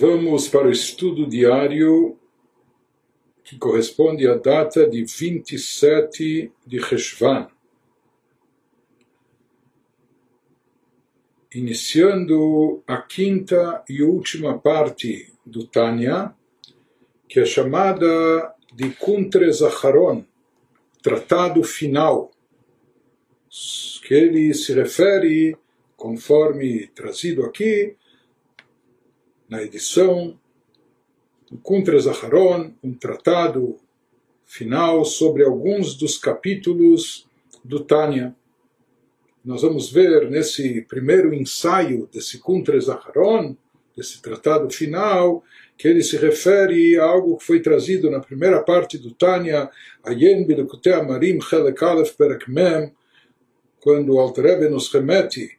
vamos para o estudo diário que corresponde à data de 27 de Reshvan. Iniciando a quinta e última parte do Tânia, que é chamada de Kuntre Zaharon, tratado final, que ele se refere, conforme trazido aqui, na edição do Kuntra Zaharon, um tratado final sobre alguns dos capítulos do Tânia. Nós vamos ver nesse primeiro ensaio desse Kuntra Zaharon, desse tratado final, que ele se refere a algo que foi trazido na primeira parte do Tânia, Ayen Bilukute Amarim Chelek Aleph Perek Mem, quando o Alter nos remete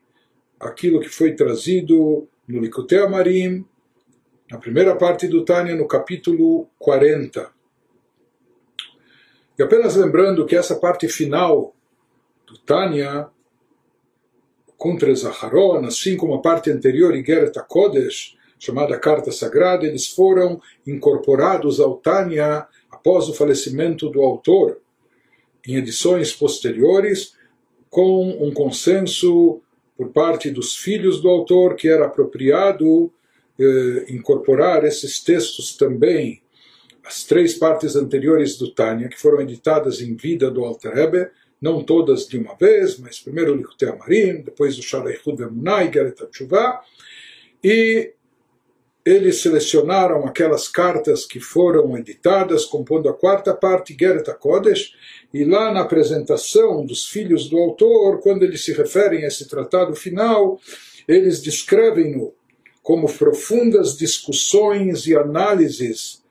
aquilo que foi trazido no Likutei Amarim, na primeira parte do Tânia, no capítulo 40. E apenas lembrando que essa parte final do Tânia, contra Zaharon, assim como a parte anterior, Igeret Kodesh, chamada Carta Sagrada, eles foram incorporados ao Tânia após o falecimento do autor, em edições posteriores, com um consenso por parte dos filhos do autor que era apropriado eh, incorporar esses textos também, as três partes anteriores do Tânia, que foram editadas em vida do Alter Rebbe, não todas de uma vez, mas primeiro o Likutei Amarim, depois o Shaleichud Emunai, Geret Tshuva, e eles selecionaram aquelas cartas que foram editadas, compondo a quarta parte, Geret Kodesh, e lá na apresentação dos filhos do autor, quando eles se referem a esse tratado final, eles descrevem-no como profundas discussões e análises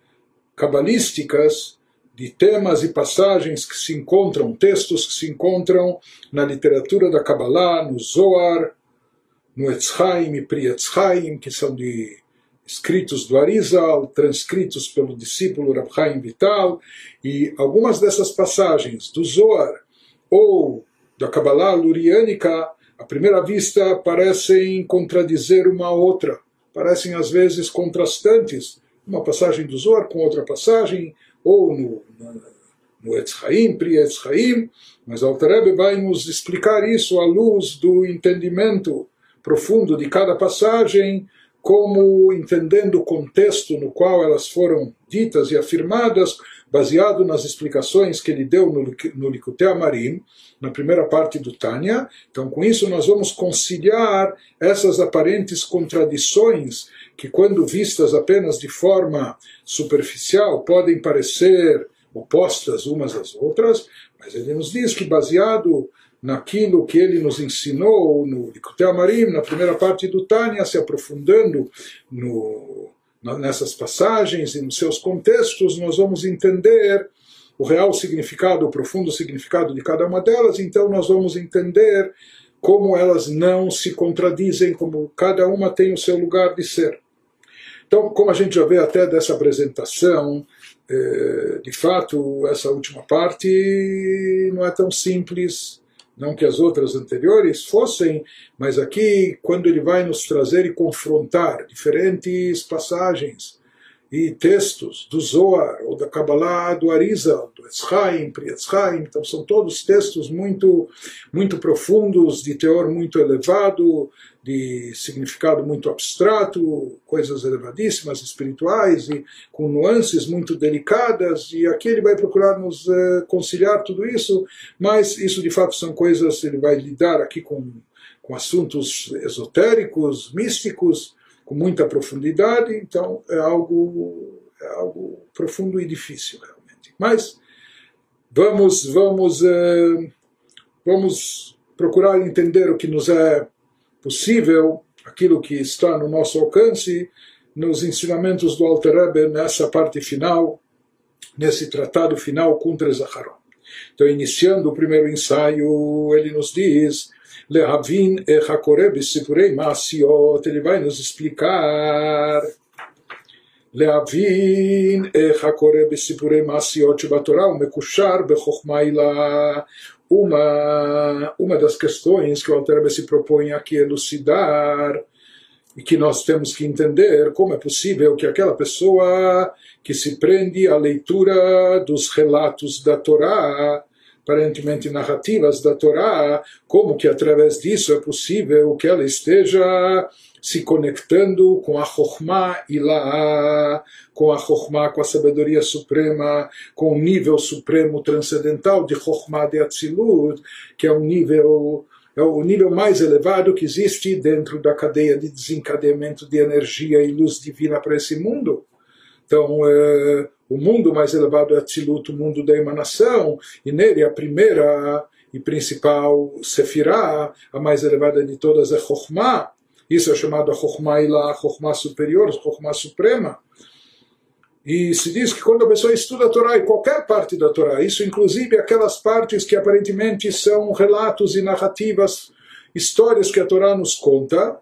cabalísticas de temas e passagens que se encontram, textos que se encontram na literatura da Kabbalah, no Zohar, no Etzchaim e Pri Etzchaim, que são de escritos do Arizal, transcritos pelo discípulo Rab Chaim Vital, e algumas dessas passagens do Zohar ou da Kabbalah luriânica à primeira vista parecem contradizer uma outra, parecem às vezes contrastantes, uma passagem do Zohar com outra passagem, ou no, no Etzchaim, Pri Etzchaim, mas Altareb vai nos explicar isso à luz do entendimento profundo de cada passagem, como entendendo o contexto no qual elas foram ditas e afirmadas, baseado nas explicações que ele deu no, no Likutei Amarim, na primeira parte do Tânia. Então, com isso, nós vamos conciliar essas aparentes contradições que, quando vistas apenas de forma superficial, podem parecer opostas umas às outras, mas ele nos diz que, baseado naquilo que ele nos ensinou no Likutei Amarim, na primeira parte do Tânia, se aprofundando no, nessas passagens e nos seus contextos, nós vamos entender o real significado, o profundo significado de cada uma delas, então nós vamos entender como elas não se contradizem, como cada uma tem o seu lugar de ser. Então, como a gente já vê até dessa apresentação, eh, de fato, essa última parte não é tão simples não que as outras anteriores fossem, mas aqui, quando ele vai nos trazer e confrontar diferentes passagens e textos do Zohar, ou da Kabbalah, do Arizal, do Etzchaim, Pri Etzchaim, então são todos textos muito, muito profundos, de teor muito elevado, de significado muito abstrato, coisas elevadíssimas, espirituais e com nuances muito delicadas, e aqui ele vai procurar nos uh, conciliar tudo isso, mas isso de fato são coisas, ele vai lidar aqui com, com assuntos esotéricos, místicos, com muita profundidade, então é algo, é algo profundo e difícil realmente. Mas vamos, vamos, eh, vamos procurar entender o que nos é possível, aquilo que está no nosso alcance, nos ensinamentos do Alter Rebbe nessa parte final, nesse tratado final contra Zaharon. Então, iniciando o primeiro ensaio, ele nos diz להבין איך הקורה בסיפורי מעשיות, ele vai nos explicar להבין איך הקורה בסיפורי מעשיות שבתורה הוא מקושר בחוכמה עילה. Uma, uma das questões que o Alter se propõe aqui elucidar e que nós temos que entender como é possível que aquela pessoa que se prende à leitura dos relatos da Torá, aparentemente narrativas da Torá, como que através disso é possível que ela esteja se conectando com a Chokhmah Ilaha, com a Chokhmah, com a sabedoria suprema, com o nível supremo transcendental de Chokhmah de Atzilut, que é um nível é o nível mais elevado que existe dentro da cadeia de desencadeamento de energia e luz divina para esse mundo. Então, é, o mundo mais elevado é Atzilut, o mundo da emanação, e nele a primeira e principal Sefirah, a mais elevada de todas, é Chokhmah. Isso é chamado Chokhmah Ilah, Chokhmah superior, Chokhmah suprema. E se diz que quando a pessoa estuda a Torá, e qualquer parte da Torá, isso inclusive aquelas partes que aparentemente são relatos e narrativas, histórias que a Torá nos conta,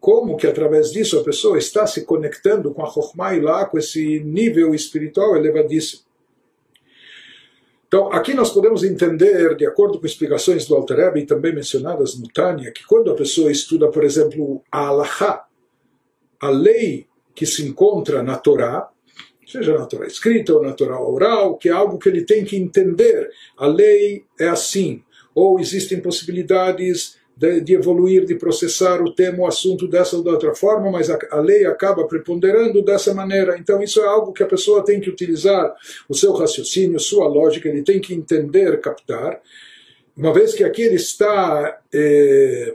como que através disso a pessoa está se conectando com a Chokhmah lá, com esse nível espiritual elevadíssimo. Então, aqui nós podemos entender, de acordo com explicações do Alter Rebbe, e também mencionadas no Tânia, que quando a pessoa estuda, por exemplo, a Alahá, a lei que se encontra na Torá, seja na Torá escrita ou na Torá oral, que é algo que ele tem que entender. A lei é assim, ou existem possibilidades de, de evoluir, de processar o tema, o assunto dessa ou de outra forma, mas a, a, lei acaba preponderando dessa maneira. Então, isso é algo que a pessoa tem que utilizar o seu raciocínio, sua lógica, ele tem que entender, captar. Uma vez que aqui ele está. Eh,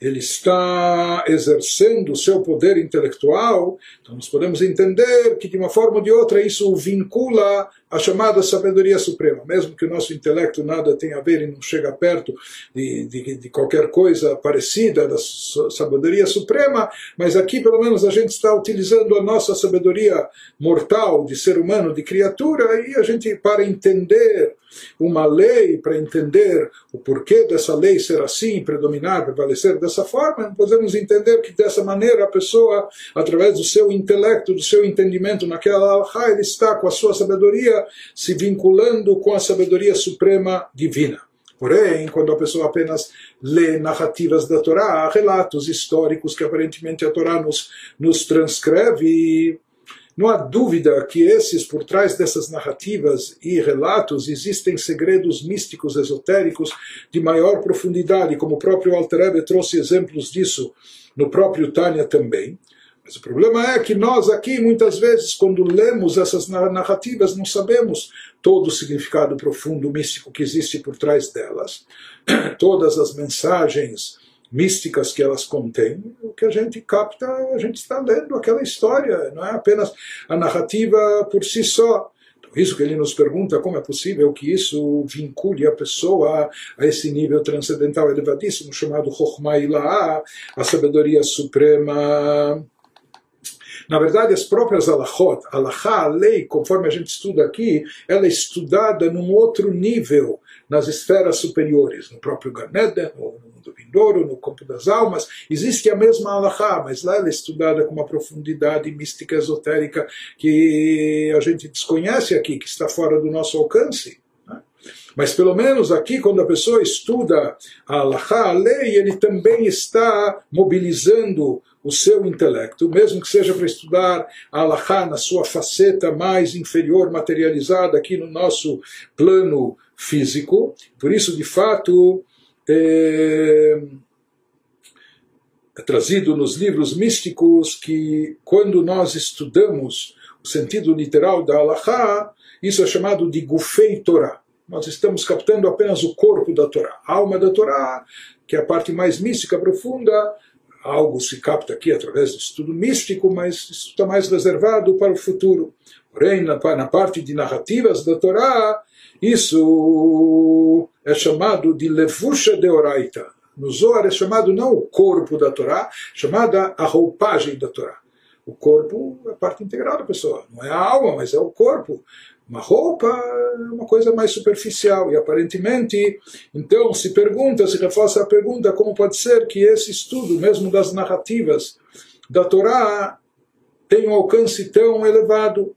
ele está exercendo o seu poder intelectual, então nós podemos entender que de uma forma ou de outra isso o vincula à chamada sabedoria suprema, mesmo que o nosso intelecto nada tenha a ver e não chega perto de, de, de qualquer coisa parecida da sabedoria suprema, mas aqui pelo menos a gente está utilizando a nossa sabedoria mortal de ser humano, de criatura, e a gente para entender uma lei para entender o porquê dessa lei ser assim, predominar, prevalecer dessa forma, podemos entender que dessa maneira a pessoa, através do seu intelecto, do seu entendimento naquela alha, ele está com a sua sabedoria se vinculando com a sabedoria suprema divina. Porém, quando a pessoa apenas lê narrativas da Torá, relatos históricos que aparentemente a Torá nos, nos transcreve, não há dúvida que esses, por trás dessas narrativas e relatos, existem segredos místicos, esotéricos, de maior profundidade, como o próprio Alter trouxe exemplos disso no próprio Tânia também. Mas o problema é que nós aqui, muitas vezes, quando lemos essas narrativas, não sabemos todo o significado profundo, místico que existe por trás delas. Todas as mensagens místicas que elas contêm, o que a gente capta, a gente está lendo aquela história, não é apenas a narrativa por si só. Então, isso que ele nos pergunta, como é possível que isso vincule a pessoa a esse nível transcendental elevadíssimo chamado Chokhmah a sabedoria suprema. Na verdade, as próprias alahot, alahá, a lei, conforme a gente estuda aqui, ela é estudada num outro nível, nas esferas superiores, no próprio Ganeda, no do vindouro, no campo das almas, existe a mesma alahá, mas lá ela é estudada com uma profundidade mística esotérica que a gente desconhece aqui, que está fora do nosso alcance. Né? Mas pelo menos aqui, quando a pessoa estuda a a lei, ele também está mobilizando o seu intelecto, mesmo que seja para estudar a alahá na sua faceta mais inferior, materializada aqui no nosso plano físico. Por isso, de fato, é, é trazido nos livros místicos que quando nós estudamos o sentido literal da Allahá, isso é chamado de Gufei Torá. Nós estamos captando apenas o corpo da Torá, a alma da Torá, que é a parte mais mística, profunda. Algo se capta aqui através do estudo místico, mas isso está mais reservado para o futuro. Porém, na, na parte de narrativas da Torá, isso é chamado de levusha de oraita. No Zohar é chamado não o corpo da Torá, chamada a roupagem da Torá. O corpo é parte integral da pessoa, não é a alma, mas é o corpo. Uma roupa é uma coisa mais superficial e aparentemente, então se pergunta, se reforça a pergunta, como pode ser que esse estudo, mesmo das narrativas da Torá, tenha um alcance tão elevado?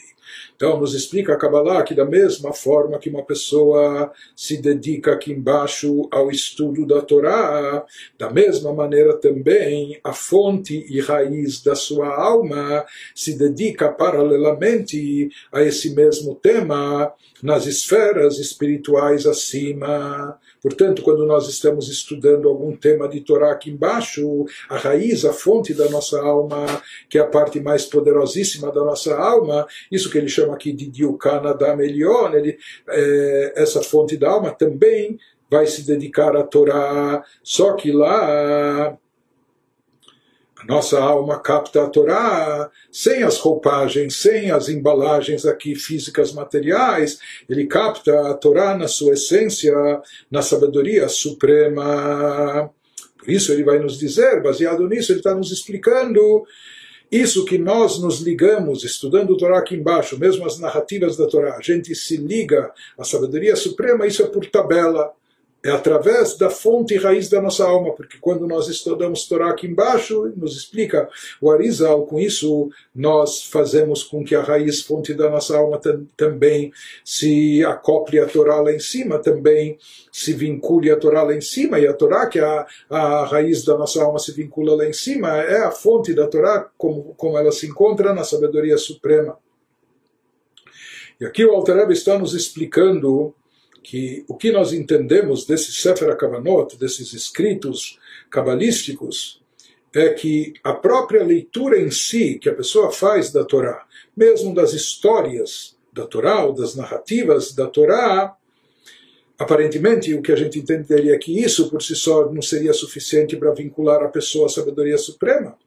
Então, nos explica a Kabbalah que, da mesma forma que uma pessoa se dedica aqui embaixo ao estudo da Torá, da mesma maneira também a fonte e raiz da sua alma se dedica paralelamente a esse mesmo tema nas esferas espirituais acima. Portanto, quando nós estamos estudando algum tema de Torá aqui embaixo, a raiz, a fonte da nossa alma, que é a parte mais poderosíssima da nossa alma, isso que ele chama aqui de Diukana da Melion, ele, é, essa fonte da alma também vai se dedicar à Torá, só que lá a nossa alma capta a Torá sem as roupagens, sem as embalagens aqui físicas materiais. Ele capta a Torá na sua essência, na sabedoria suprema. Por isso ele vai nos dizer, baseado nisso, ele está nos explicando isso que nós nos ligamos, estudando o Torá aqui embaixo, mesmo as narrativas da Torá, a gente se liga à sabedoria suprema, isso é por tabela é através da fonte e raiz da nossa alma, porque quando nós estudamos Torá aqui embaixo, nos explica o Arizal, com isso nós fazemos com que a raiz, fonte da nossa alma também se acople a Torá lá em cima, também se vincule a Torá lá em cima, e a Torá, que é a, a raiz da nossa alma se vincula lá em cima, é a fonte da Torá, como, como ela se encontra na sabedoria suprema. E aqui o Alter está nos explicando que o que nós entendemos desse Sefer HaKavanot, desses escritos cabalísticos, é que a própria leitura em si que a pessoa faz da Torá, mesmo das histórias da Torá ou das narrativas da Torá, aparentemente o que a gente entenderia é que isso por si só não seria suficiente para vincular a pessoa à sabedoria suprema.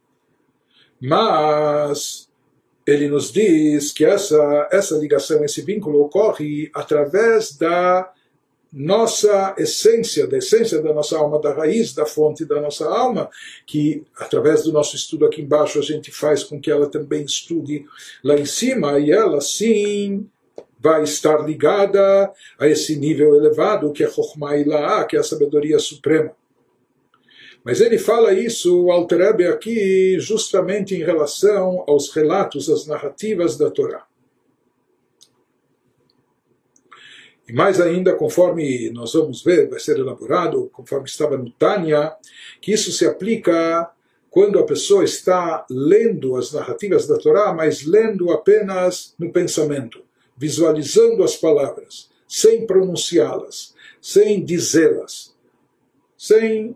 Mas ele nos diz que essa, essa ligação, esse vínculo ocorre através da nossa essência, da essência da nossa alma, da raiz, da fonte da nossa alma, que através do nosso estudo aqui embaixo a gente faz com que ela também estude lá em cima e ela sim vai estar ligada a esse nível elevado que é Chokhmah Ilaah, que é a sabedoria suprema. Mas ele fala isso, o Alterebe aqui, justamente em relação aos relatos, às narrativas da Torá. E mais ainda, conforme nós vamos ver, vai ser elaborado, conforme estava no Tânia, que isso se aplica quando a pessoa está lendo as narrativas da Torá, mas lendo apenas no pensamento, visualizando as palavras, sem pronunciá-las, sem dizê-las, sem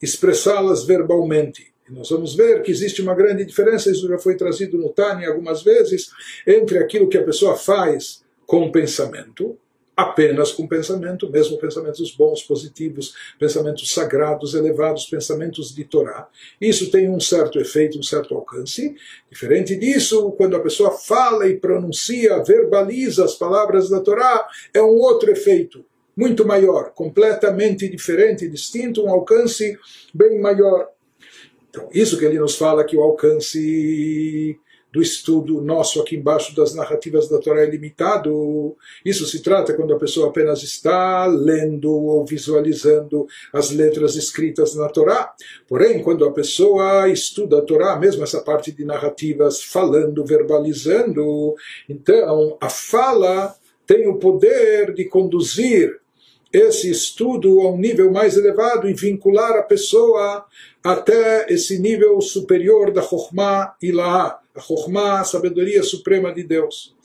expressá-las verbalmente. E nós vamos ver que existe uma grande diferença, isso já foi trazido no Tânia algumas vezes, entre aquilo que a pessoa faz com o pensamento, apenas com pensamento, mesmo pensamentos bons, positivos, pensamentos sagrados, elevados, pensamentos de Torá. Isso tem um certo efeito, um certo alcance. Diferente disso, quando a pessoa fala e pronuncia, verbaliza as palavras da Torá, é um outro efeito muito maior, completamente diferente, distinto, um alcance bem maior. Então, isso que ele nos fala que o alcance do estudo nosso aqui embaixo das narrativas da Torá é limitado. Isso se trata quando a pessoa apenas está lendo ou visualizando as letras escritas na Torá. Porém, quando a pessoa estuda a Torá, mesmo essa parte de narrativas, falando, verbalizando, então a fala tem o poder de conduzir esse estudo a um nível mais elevado e vincular a pessoa até esse nível superior da Chokhmah Ilaha, a Chokhmah, a sabedoria suprema de Deus.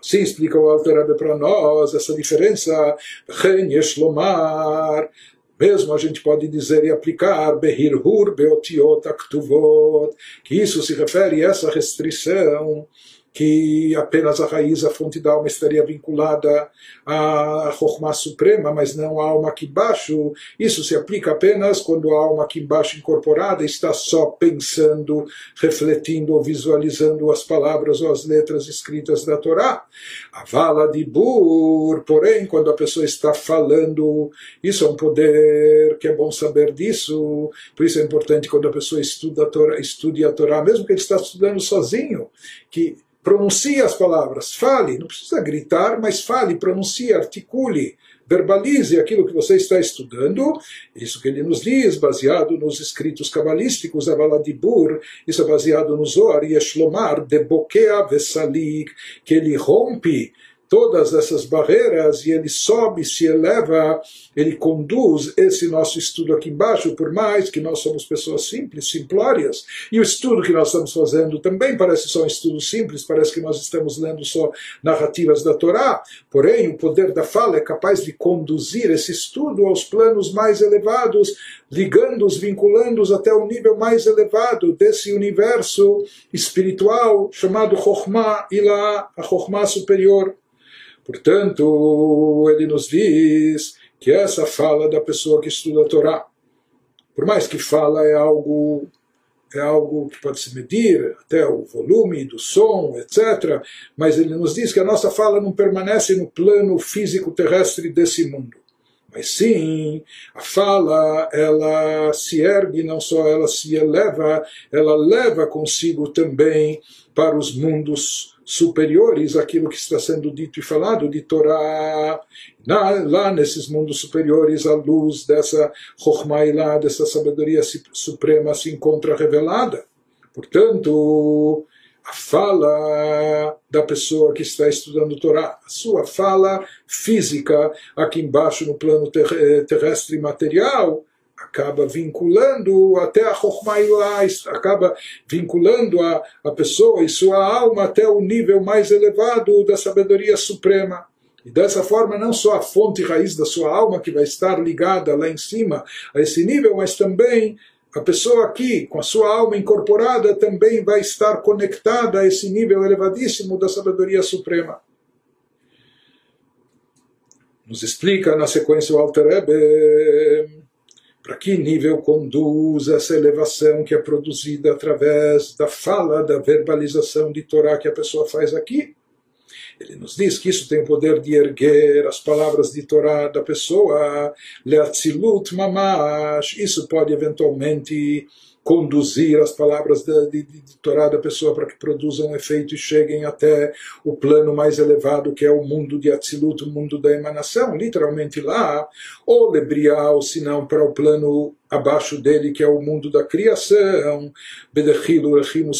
Assim explica o Alter para nós essa diferença. Lomar, mesmo a gente pode dizer e aplicar Behirhur Beotiot Aktuvot, que isso se refere a essa restrição que apenas a raiz, a fonte da alma estaria vinculada à Chokhmah Suprema, mas não à alma aqui embaixo. Isso se aplica apenas quando a alma aqui embaixo incorporada está só pensando, refletindo ou visualizando as palavras ou as letras escritas da Torá. A vala de Bur, porém, quando a pessoa está falando, isso é um poder que é bom saber disso, por isso é importante quando a pessoa estuda a Torá, estude a Torá, mesmo que ele está estudando sozinho, que pronuncie as palavras, fale, não precisa gritar, mas fale, pronuncie, articule, verbalize aquilo que você está estudando, isso que ele nos diz, baseado nos escritos cabalísticos, Avaladibur, isso é baseado no Zohar, Yeshlomar, de Bokea Vesalik, que ele rompe todas essas barreiras e ele sobe, se eleva, ele conduz esse nosso estudo aqui embaixo, por mais que nós somos pessoas simples, simplórias, e o estudo que nós estamos fazendo também parece só um estudo simples, parece que nós estamos lendo só narrativas da Torá, porém o poder da fala é capaz de conduzir esse estudo aos planos mais elevados, ligando-os, vinculando-os até o nível mais elevado desse universo espiritual chamado Chokhmah Ilah, a Chokhmah superior. Portanto, ele nos diz que essa fala da pessoa que estuda a Torá, por mais que fala é algo é algo que pode se medir, até o volume do som, etc. Mas ele nos diz que a nossa fala não permanece no plano físico terrestre desse mundo. Mas sim, a fala, ela se ergue, não só ela se eleva, ela leva consigo também para os mundos superiores aquilo que está sendo dito e falado de Torá. Na, lá nesses mundos superiores, a luz dessa Chokhmah dessa sabedoria suprema, se encontra revelada. Portanto, a fala da pessoa que está estudando Torá, a sua fala física, aqui embaixo no plano terrestre material, acaba vinculando até a Chokhmah acaba vinculando a, a pessoa e sua alma até o nível mais elevado da sabedoria suprema. E dessa forma, não só a fonte raiz da sua alma que vai estar ligada lá em cima a esse nível, mas também a pessoa aqui, com a sua alma incorporada, também vai estar conectada a esse nível elevadíssimo da sabedoria suprema. Nos explica na sequência o Alter Rebbe para que nível conduz essa elevação que é produzida através da fala, da verbalização de Torá que a pessoa faz aqui. Ele nos diz que isso tem o poder de erguer as palavras de Torá da pessoa, leatzilut mamash. Isso pode eventualmente conduzir as palavras de, de, Torá da pessoa para que produzam efeito e cheguem até o plano mais elevado, que é o mundo de Atzilut, o mundo da emanação, literalmente lá, ou lebrial, se não para o plano abaixo dele, que é o mundo da criação, Echimu,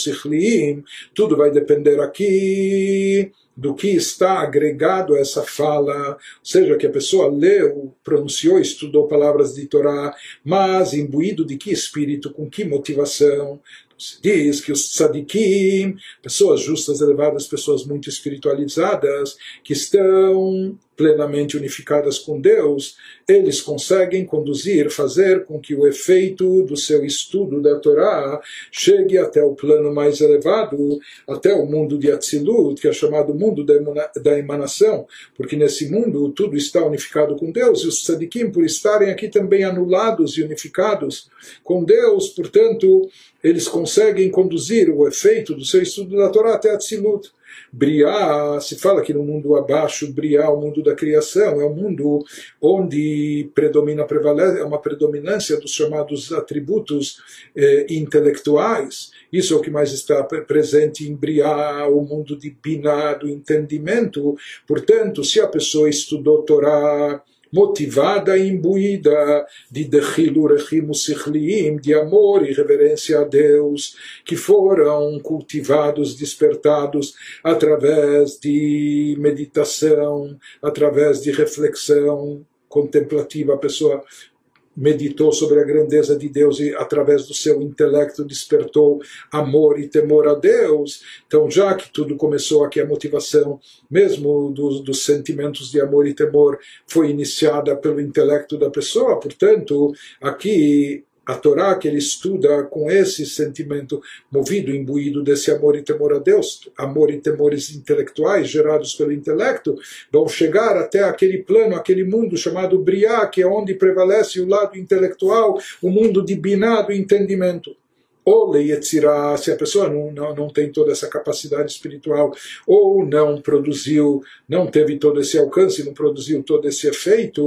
tudo vai depender aqui do que está agregado a essa fala, ou seja, que a pessoa leu, pronunciou, estudou palavras de Torá, mas imbuído de que espírito, com que motivação. Se diz que os tzadikim, pessoas justas, elevadas, pessoas muito espiritualizadas, que estão plenamente unificadas com Deus, eles conseguem conduzir, fazer com que o efeito do seu estudo da Torá chegue até o plano mais elevado, até o mundo de Atzilut, que é chamado mundo da emanação, porque nesse mundo tudo está unificado com Deus, e os tzadikim, por estarem aqui também anulados e unificados com Deus, portanto, eles conseguem conduzir o efeito do seu estudo da Torá até Atzilut. Briá, se fala que no mundo abaixo, Briá, o mundo da criação, é um mundo onde predomina, prevalece, é uma predominância dos chamados atributos eh, intelectuais. Isso é o que mais está presente em Briá, o mundo de Biná, do entendimento. Portanto, se a pessoa estudou Torá, motivada e imbuída de Dechilurechim Sichliim, de amor e reverência a Deus, que foram cultivados, despertados através de meditação, através de reflexão contemplativa. A pessoa meditou sobre a grandeza de Deus e, através do seu intelecto, despertou amor e temor a Deus. Então, já que tudo começou aqui, a motivação, mesmo dos, dos sentimentos de amor e temor, foi iniciada pelo intelecto da pessoa, portanto, aqui a Torá que ele estuda com esse sentimento movido, imbuído desse amor e temor a Deus, amor e temores intelectuais gerados pelo intelecto, vão chegar até aquele plano, aquele mundo chamado Briá, que é onde prevalece o lado intelectual, o mundo de Biná, do entendimento ou se a pessoa não, não, não tem toda essa capacidade espiritual, ou não produziu, não teve todo esse alcance, não produziu todo esse efeito,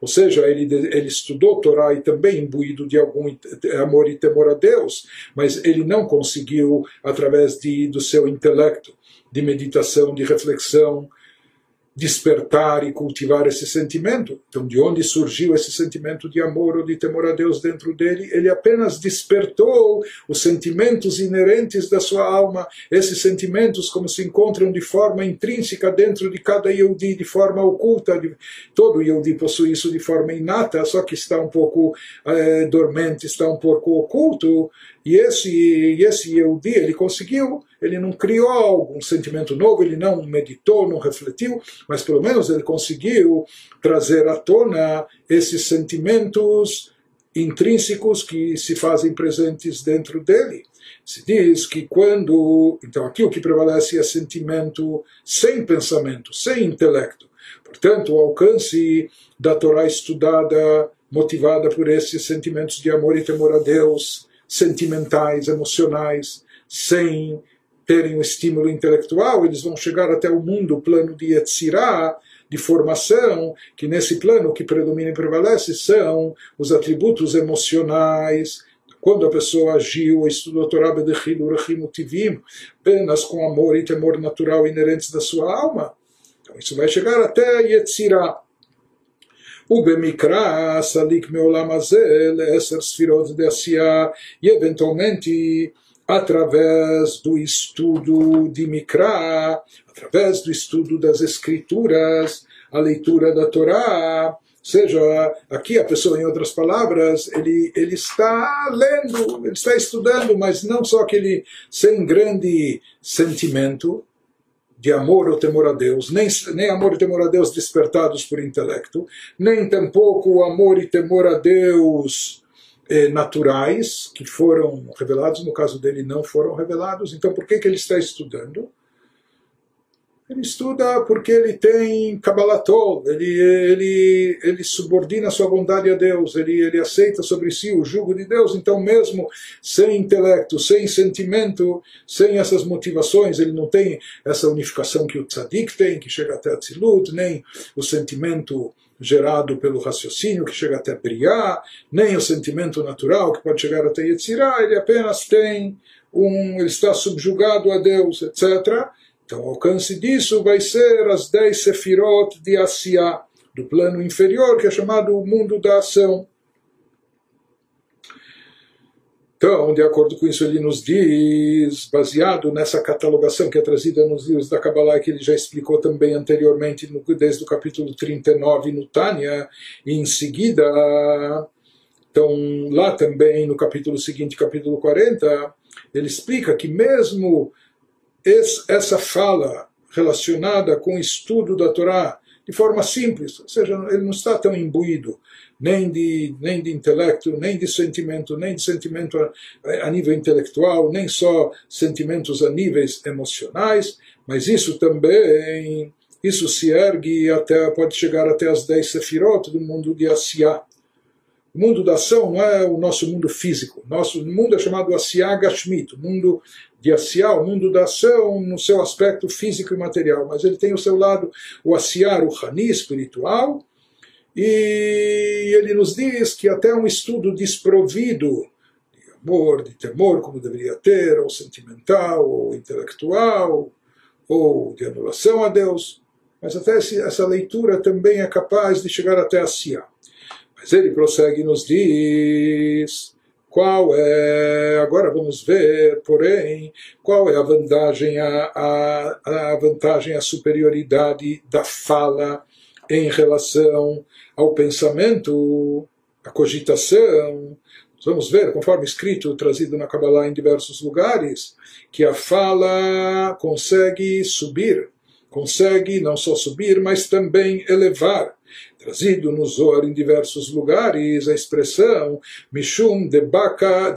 ou seja, ele, ele estudou Torá e também imbuído de algum amor e temor a Deus, mas ele não conseguiu, através de, do seu intelecto, de meditação, de reflexão, despertar e cultivar esse sentimento. Então, de onde surgiu esse sentimento de amor ou de temor a Deus dentro dele? Ele apenas despertou os sentimentos inerentes da sua alma, esses sentimentos como se encontram de forma intrínseca dentro de cada Yehudi, de forma oculta. Todo Yehudi possui isso de forma inata, só que está um pouco é, dormente, está um pouco oculto. E esse, esse Yehudi, ele conseguiu, ele não criou algum sentimento novo, ele não meditou, não refletiu, mas pelo menos ele conseguiu trazer à tona esses sentimentos intrínsecos que se fazem presentes dentro dele. Se diz que quando. Então, aqui o que prevalece é sentimento sem pensamento, sem intelecto. Portanto, o alcance da Torá estudada, motivada por esses sentimentos de amor e temor a Deus, sentimentais, emocionais, sem terem um estímulo intelectual, eles vão chegar até o mundo, o plano de Yetzirah, de formação, que nesse plano o que predomina e prevalece são os atributos emocionais. Quando a pessoa agiu ou estudou Torá Bedechil Urachim Utivim, apenas com amor e temor natural inerentes da sua alma, então isso vai chegar até Yetzirah. ובמקרא סליק מעולם הזה לעשר ספירות דעשייה, e eventualmente através do estudo de Mikra, através do estudo das escrituras, a leitura da Torá, seja, aqui a pessoa, em outras palavras, ele, ele está lendo, ele está estudando, mas não só aquele sem grande sentimento, de amor ou temor a Deus, nem, nem amor e temor a Deus despertados por intelecto, nem tampouco amor e temor a Deus eh, naturais, que foram revelados, no caso dele não foram revelados, então por que, que ele está estudando? Ele estuda porque ele tem Kabbalatol, ele, ele, ele subordina sua bondade a Deus, ele, ele aceita sobre si o jugo de Deus, então mesmo sem intelecto, sem sentimento, sem essas motivações, ele não tem essa unificação que o tzadik tem, que chega até a tzilut, nem o sentimento gerado pelo raciocínio, que chega até Briá, nem o sentimento natural, que pode chegar até Yetzirah, ele apenas tem um, ele está subjugado a Deus, etc., então, o alcance disso vai ser as dez sefirot de Asiá, do plano inferior, que é chamado o mundo da ação. Então, de acordo com isso, ele nos diz, baseado nessa catalogação que é trazida nos livros da Kabbalah, que ele já explicou também anteriormente, desde o capítulo 39 no Tânia, e em seguida, então, lá também, no capítulo seguinte, capítulo 40, ele explica que mesmo essa fala relacionada com o estudo da Torá de forma simples, ou seja, ele não está tão imbuído nem de, nem de intelecto, nem de sentimento, nem de sentimento a, a nível intelectual, nem só sentimentos a níveis emocionais, mas isso também, isso se ergue até, pode chegar até as dez sefirot do mundo de Asiá. O mundo da ação não é o nosso mundo físico. Nosso mundo é chamado Asiá Gashmit, o mundo de Asiá, o mundo da ação no seu aspecto físico e material, mas ele tem o seu lado, o Asiá, o Hani, espiritual, e ele nos diz que até um estudo desprovido de amor, de temor, como deveria ter, ou sentimental, ou intelectual, ou de anulação a Deus, mas até essa leitura também é capaz de chegar até a Siá. Mas ele prossegue e nos diz qual é, agora vamos ver, porém, qual é a vantagem, a, a, a vantagem, a superioridade da fala em relação ao pensamento, à cogitação. Vamos ver, conforme escrito, trazido na Kabbalah em diversos lugares, que a fala consegue subir, consegue não só subir, mas também elevar trazido no Zohar em diversos lugares a expressão Mishum debaka,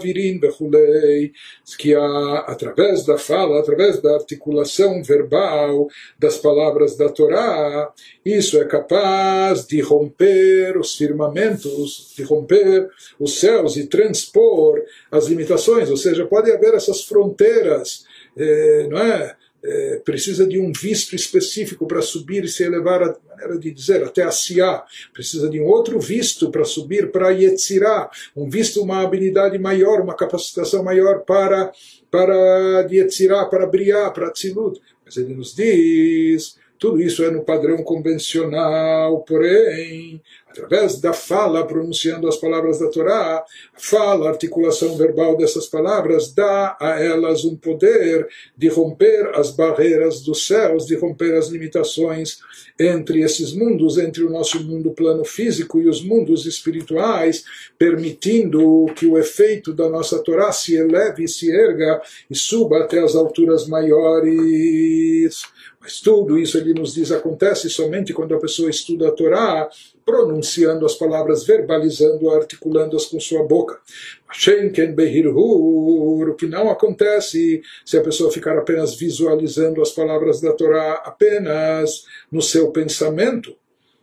virin bechulei, que há, através da fala, através da articulação verbal das palavras da Torá, isso é capaz de romper os firmamentos, de romper os céus e transpor as limitações, ou seja, pode haver essas fronteiras, eh, não é? é, precisa de um visto específico para subir e se elevar, maneira de dizer, até a Siá. Precisa de um outro visto para subir para Yetzirah. Um visto, uma habilidade maior, uma capacitação maior para, para Yetzirah, para Briá, para Tzilut. Mas ele nos diz tudo isso é no padrão convencional, porém, através da fala, pronunciando as palavras da Torá, a fala, a articulação verbal dessas palavras, dá a elas um poder de romper as barreiras dos céus, de romper as limitações entre esses mundos, entre o nosso mundo plano físico e os mundos espirituais, permitindo que o efeito da nossa Torá se eleve, se erga e suba até as alturas maiores. Mas tudo isso, ele nos diz, acontece somente quando a pessoa estuda a Torá, pronunciando as palavras, verbalizando, articulando-as com sua boca. O que não acontece se a pessoa ficar apenas visualizando as palavras da Torá apenas no seu pensamento.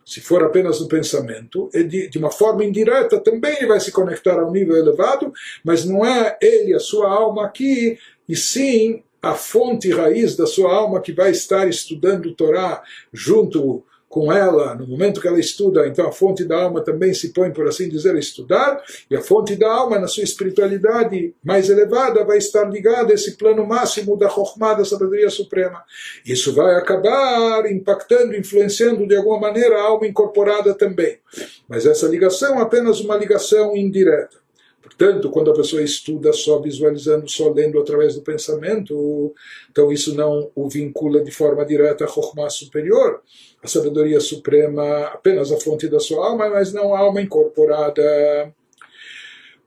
Se for apenas no pensamento, de, uma forma indireta também ele vai se conectar a um nível elevado, mas não é ele, a sua alma aqui, e sim a fonte raiz da sua alma que vai estar estudando o Torá junto com ela, no momento que ela estuda, então a fonte da alma também se põe, por assim dizer, a estudar, e a fonte da alma, na sua espiritualidade mais elevada, vai estar ligada a esse plano máximo da Chokhmah, da sabedoria suprema. Isso vai acabar impactando, influenciando de alguma maneira a alma incorporada também. Mas essa ligação é apenas uma ligação indireta. Portanto, quando a pessoa estuda só visualizando, só lendo através do pensamento, então isso não o vincula de forma direta a Chokhmah superior, a sabedoria suprema, apenas a fonte da sua alma, mas não a alma incorporada.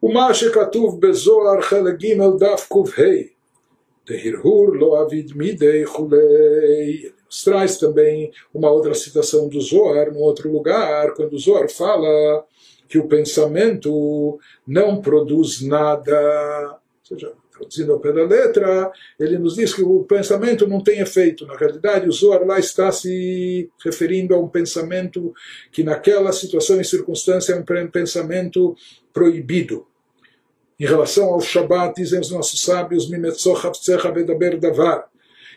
ומה שכתוב בזוהר חלק ג' דף ק"ה דהרהור לא אביד מידי כולי nos traz também uma outra citação do Zohar, num outro lugar, quando o Zohar fala que o pensamento não produz nada. Ou seja, traduzindo ao pé da letra, ele nos diz que o pensamento não tem efeito. Na realidade, o Zohar lá está se referindo a um pensamento que, naquela situação e circunstância, é um pensamento proibido. Em relação ao Shabat, dizem os nossos sábios, Mimetzoch Bedaber Davar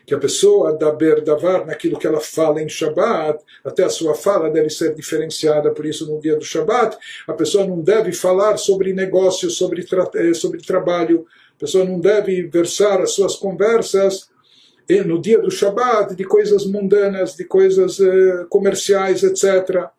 que a pessoa da berdavar, naquilo que ela fala em Shabat, até a sua fala deve ser diferenciada, por isso no dia do Shabat, a pessoa não deve falar sobre negócios, sobre, tra eh, sobre trabalho, a pessoa não deve versar as suas conversas eh, no dia do Shabat de coisas mundanas, de coisas eh, comerciais, etc.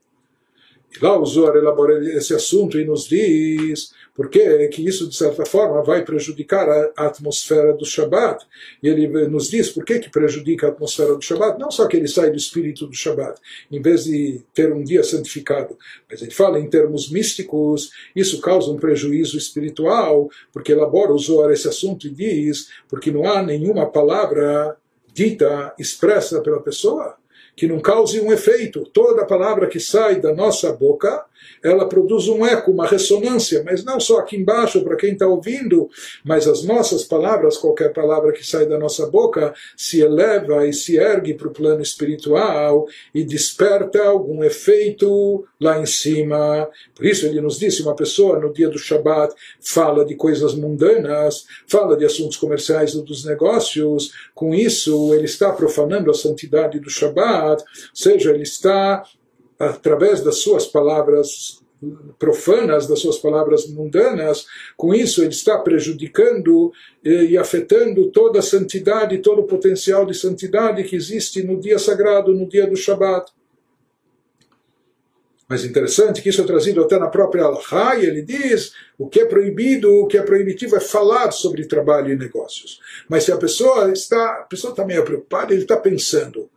E lá o Zohar elabora esse assunto e nos diz porque que isso, de certa forma, vai prejudicar a atmosfera do Shabat. E ele nos diz por que, que prejudica a atmosfera do Shabat. Não só que ele sai do espírito do Shabat, em vez de ter um dia santificado, mas ele fala em termos místicos, isso causa um prejuízo espiritual, porque elabora o Zohar esse assunto e diz, porque não há nenhuma palavra dita, expressa pela pessoa, que não cause um efeito. Toda palavra que sai da nossa boca ela produz um eco, uma ressonância, mas não só aqui embaixo para quem está ouvindo, mas as nossas palavras, qualquer palavra que sai da nossa boca, se eleva e se ergue para o plano espiritual e desperta algum efeito lá em cima. Por isso ele nos disse, uma pessoa no dia do Shabat fala de coisas mundanas, fala de assuntos comerciais ou dos negócios, com isso ele está profanando a santidade do Shabat, ou seja, ele está através das suas palavras profanas, das suas palavras mundanas, com isso ele está prejudicando e afetando toda a santidade, todo o potencial de santidade que existe no dia sagrado, no dia do Shabat. Mas interessante que isso é trazido até na própria Al-Ha, e ele diz o que é proibido, o que é proibitivo é falar sobre trabalho e negócios. Mas se a pessoa está, a pessoa está meio preocupada, ele está pensando,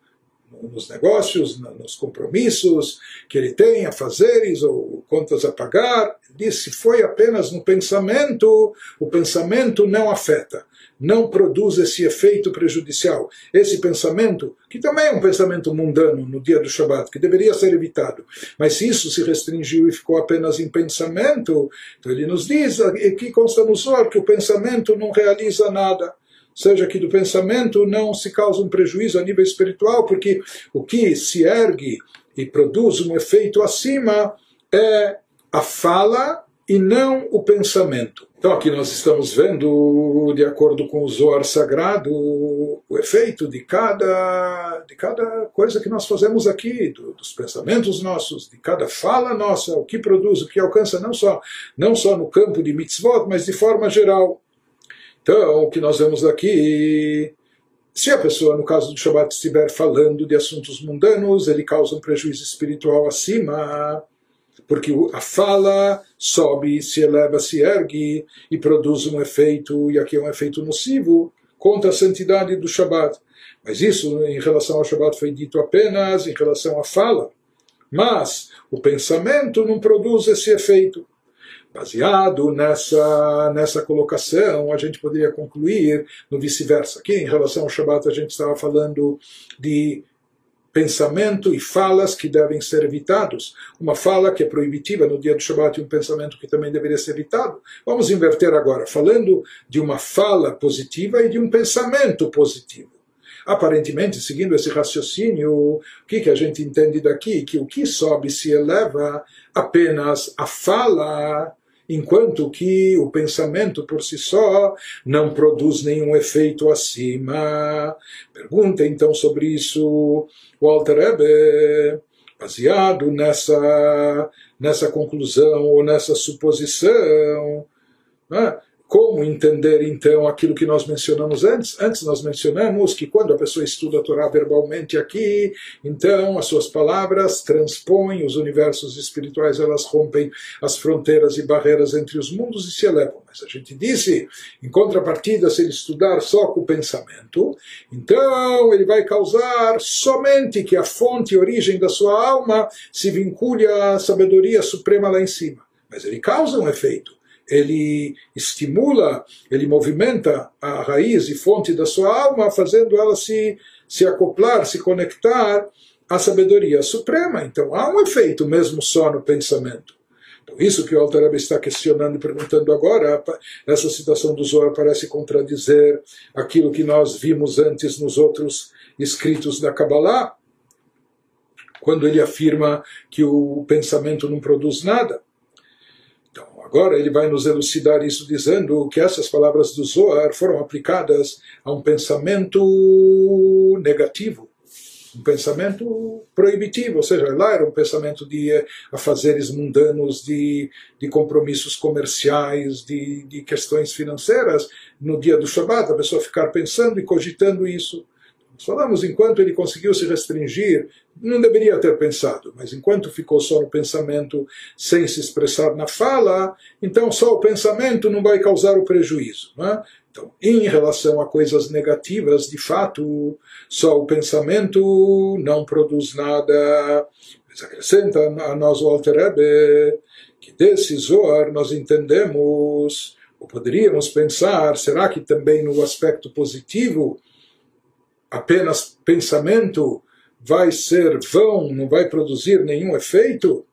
nos negócios, nos compromissos que ele tem a fazeres ou contas a pagar. Ele diz, se foi apenas no pensamento, o pensamento não afeta, não produz esse efeito prejudicial. Esse pensamento, que também é um pensamento mundano no dia do Shabat, que deveria ser evitado, mas se isso se restringiu e ficou apenas em pensamento, então ele nos diz, aqui consta no Zohar, que o pensamento não realiza nada seja que do pensamento não se causa um prejuízo a nível espiritual, porque o que se ergue e produz um efeito acima é a fala e não o pensamento. Então aqui nós estamos vendo, de acordo com o Zohar Sagrado, o efeito de cada, de cada coisa que nós fazemos aqui, do, dos pensamentos nossos, de cada fala nossa, o que produz, o que alcança, não só, não só no campo de mitzvot, mas de forma geral. Então, o que nós vemos aqui, se a pessoa, no caso do Shabbat, estiver falando de assuntos mundanos, ele causa um prejuízo espiritual acima, porque a fala sobe, se eleva, se ergue e produz um efeito, e aqui é um efeito nocivo, contra a santidade do Shabbat. Mas isso, em relação ao Shabbat, foi dito apenas em relação à fala. Mas o pensamento não produz esse efeito. Baseado nessa, nessa colocação, a gente poderia concluir no vice-versa. Aqui, em relação ao Shabat, a gente estava falando de pensamento e falas que devem ser evitados. Uma fala que é proibitiva no dia do Shabat e um pensamento que também deveria ser evitado. Vamos inverter agora, falando de uma fala positiva e de um pensamento positivo. Aparentemente, seguindo esse raciocínio, o que, que a gente entende daqui? Que o que sobe se eleva apenas a fala enquanto que o pensamento por si só não produz nenhum efeito acima. Pergunta então sobre isso Walter Rebbe, baseado nessa, nessa conclusão ou nessa suposição. Né? Como entender então aquilo que nós mencionamos antes? Antes nós mencionamos que quando a pessoa estuda a Torá verbalmente aqui, então as suas palavras transpõem os universos espirituais, elas rompem as fronteiras e barreiras entre os mundos e se elevam. Mas a gente disse, em contrapartida, se ele estudar só com o pensamento, então ele vai causar somente que a fonte e origem da sua alma se vincule à sabedoria suprema lá em cima. Mas ele causa um efeito ele estimula, ele movimenta a raiz e fonte da sua alma, fazendo ela se, se acoplar, se conectar à sabedoria suprema. Então há um efeito mesmo só no pensamento. Então, isso que o Altareb está questionando e perguntando agora, essa citação do Zohar parece contradizer aquilo que nós vimos antes nos outros escritos da Kabbalah, quando ele afirma que o pensamento não produz nada. Agora ele vai nos elucidar isso dizendo que essas palavras do Zohar foram aplicadas a um pensamento negativo, um pensamento proibitivo, ou seja, lá era um pensamento de eh, afazeres mundanos, de, de compromissos comerciais, de, de questões financeiras. No dia do Shabat, a pessoa ficar pensando e cogitando isso. Nós falamos, enquanto ele conseguiu se restringir, não deveria ter pensado, mas enquanto ficou só no pensamento, sem se expressar na fala, então só o pensamento não vai causar o prejuízo. É? Então, em relação a coisas negativas, de fato, só o pensamento não produz nada. Mas acrescenta a nós o Alter que desse nós entendemos, ou poderíamos pensar, será que também no aspecto positivo, apenas pensamento vai ser vão, não vai produzir nenhum efeito?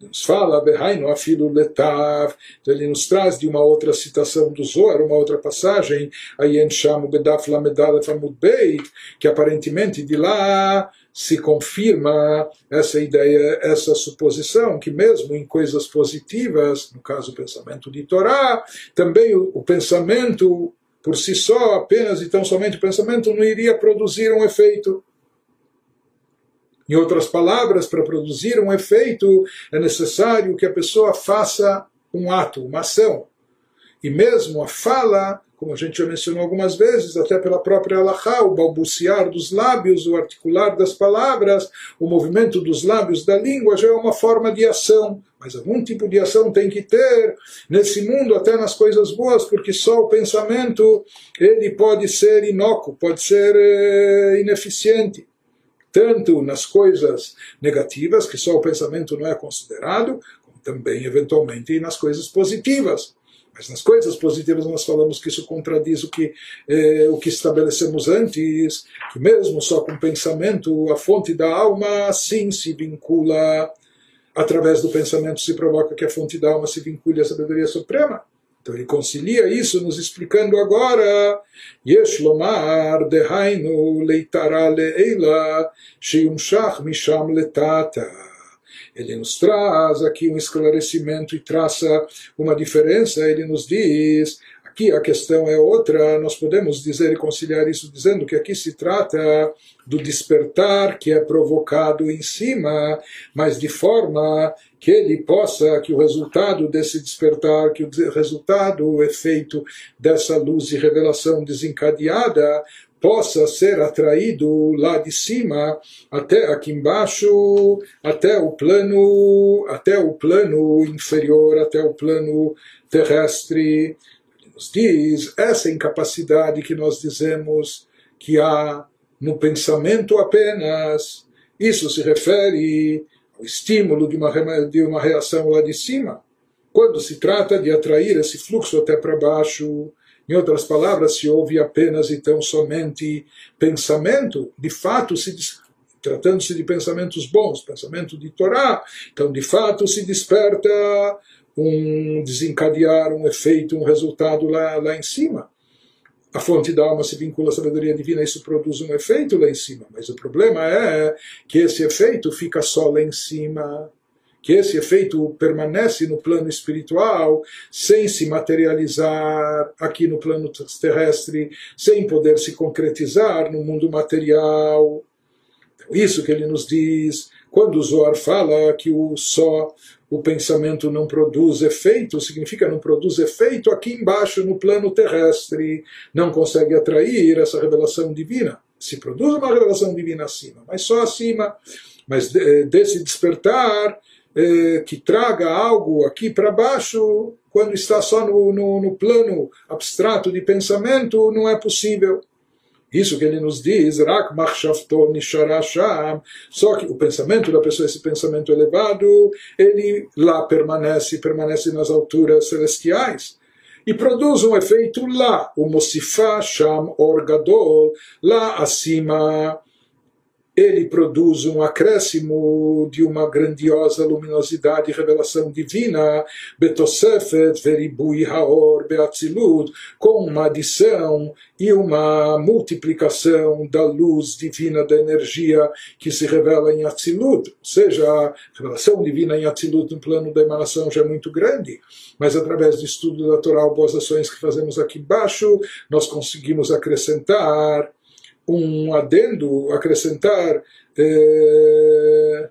Nos fala, Behaino afilo letav. Então ele nos traz de uma outra citação do Zohar, uma outra passagem, Ayen Shamu Bedaf Lamedalef Amud Beit, que aparentemente de lá se confirma essa ideia, essa suposição, que mesmo em coisas positivas, no caso o pensamento de Torá, também o, o pensamento por si só, apenas e tão somente o pensamento, não iria produzir um efeito. Em outras palavras, para produzir um efeito, é necessário que a pessoa faça um ato, uma ação. E mesmo a fala, como a gente já mencionou algumas vezes, até pela própria Allahá, o balbuciar dos lábios, o articular das palavras, o movimento dos lábios da língua já é uma forma de ação. Mas algum tipo de ação tem que ter nesse mundo, até nas coisas boas, porque só o pensamento ele pode ser inócuo, pode ser é, ineficiente. tanto nas coisas negativas, que só o pensamento não é considerado, como também, eventualmente, nas coisas positivas. Mas nas coisas positivas nós falamos que isso contradiz o que, eh, o que estabelecemos antes, que mesmo só com pensamento, a fonte da alma sim se vincula, através do pensamento se provoca que a fonte da alma se vincule à sabedoria suprema. Então ele concilia isso nos explicando agora Yesh lomar dehainu leitara leila sheyumshach misham letata ele nos traz aqui um esclarecimento e traça uma diferença. Ele nos diz Aqui a questão é outra, nós podemos dizer e conciliar isso dizendo que aqui se trata do despertar que é provocado em cima, mas de forma que ele possa, que o resultado desse despertar, que o resultado, o efeito dessa luz e revelação desencadeada, possa ser atraído lá de cima até aqui embaixo, até o plano, até o plano inferior, até o plano terrestre nos diz essa incapacidade que nós dizemos que há no pensamento apenas. Isso se refere ao estímulo de uma, de uma reação lá de cima. Quando se trata de atrair esse fluxo até para baixo, em outras palavras, se houve apenas e tão somente pensamento, de fato se tratando-se de pensamentos bons, pensamento de Torá, então de fato se desperta um desencadear um efeito, um resultado lá, lá em cima. A fonte da alma se vincula à sabedoria divina, isso produz um efeito lá em cima. Mas o problema é que esse efeito fica só lá em cima, que esse efeito permanece no plano espiritual sem se materializar aqui no plano terrestre, sem poder se concretizar no mundo material. Então, isso que ele nos diz quando o Zohar fala que o só o pensamento não produz efeito, significa não produz efeito aqui embaixo no plano terrestre, não consegue atrair essa revelação divina. Se produz uma revelação divina acima, mas só acima, mas desse despertar eh, que traga algo aqui para baixo, quando está só no, no, no plano abstrato de pensamento, não é possível. Isso que ele nos diz, Rak Nisharasham, só que o pensamento da pessoa, esse pensamento elevado, ele lá permanece, permanece nas alturas celestiais. E produz um efeito lá, o Mosifá Sham Orgadol, lá acima ele produz um acréscimo de uma grandiosa luminosidade e revelação divina, Betosefet Veribui Haor Beatzilut, com uma adição e uma multiplicação da luz divina, da energia que se revela em Atzilut. Ou seja, a revelação divina em Atzilut no plano da emanação já é muito grande, mas através do estudo da boas ações que fazemos aqui embaixo, nós conseguimos acrescentar um adendo, acrescentar é,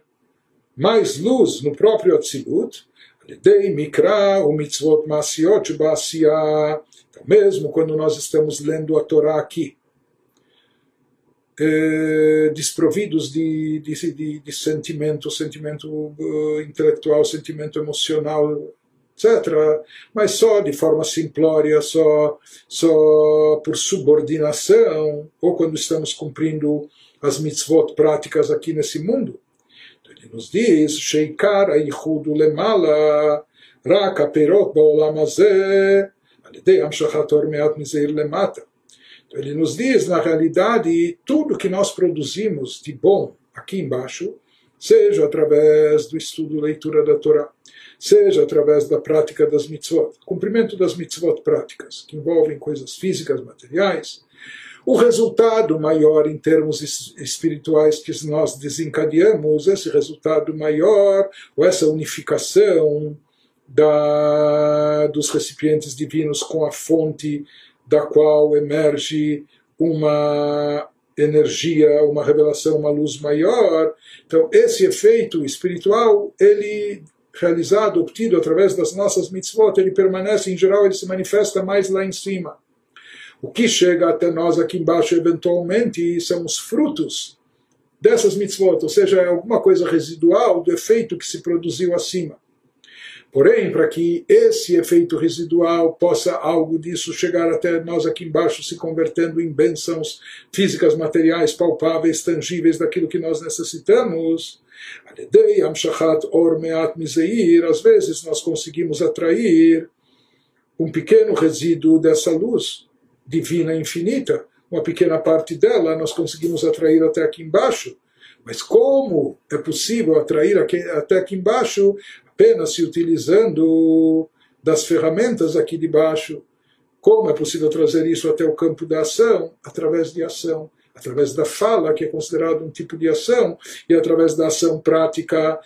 mais luz no próprio Atzilut, Dei Mikra, o Mitzvot Masiot Basiya. Então, mesmo quando nós estamos lendo a Torá aqui, é, desprovidos de, de, de, de sentimento, sentimento uh, intelectual, sentimento emocional, etc., mas só de forma simplória, só, só por subordinação, ou quando estamos cumprindo as mitzvot práticas aqui nesse mundo. Então ele nos diz, Sheikar Aichudu Lemala, Raka Perot. Então ele nos diz, na realidade, tudo que nós produzimos de bom aqui embaixo, seja através do estudo leitura da Torá, seja através da prática das mitzvot, cumprimento das mitzvot práticas, que envolvem coisas físicas, materiais, o resultado maior em termos espirituais que nós desencadeamos, esse resultado maior, ou essa unificação da, dos recipientes divinos com a fonte da qual emerge uma energia, uma revelação, uma luz maior. Então, esse efeito espiritual, ele realizado, obtido através das nossas mitzvot, ele permanece, em geral, ele se manifesta mais lá em cima. O que chega até nós aqui embaixo, eventualmente, são os frutos dessas mitzvot, ou seja, é alguma coisa residual do efeito que se produziu acima. Porém, para que esse efeito residual possa algo disso chegar até nós aqui embaixo, se convertendo em bênçãos físicas, materiais, palpáveis, tangíveis daquilo que nós necessitamos, às vezes nós conseguimos atrair um pequeno resíduo dessa luz divina infinita, uma pequena parte dela nós conseguimos atrair até aqui embaixo. Mas como é possível atrair até aqui embaixo apenas se utilizando das ferramentas aqui de baixo. Como é possível trazer isso até o campo da ação? Através de ação, através da fala, que é considerado um tipo de ação, e através da ação prática.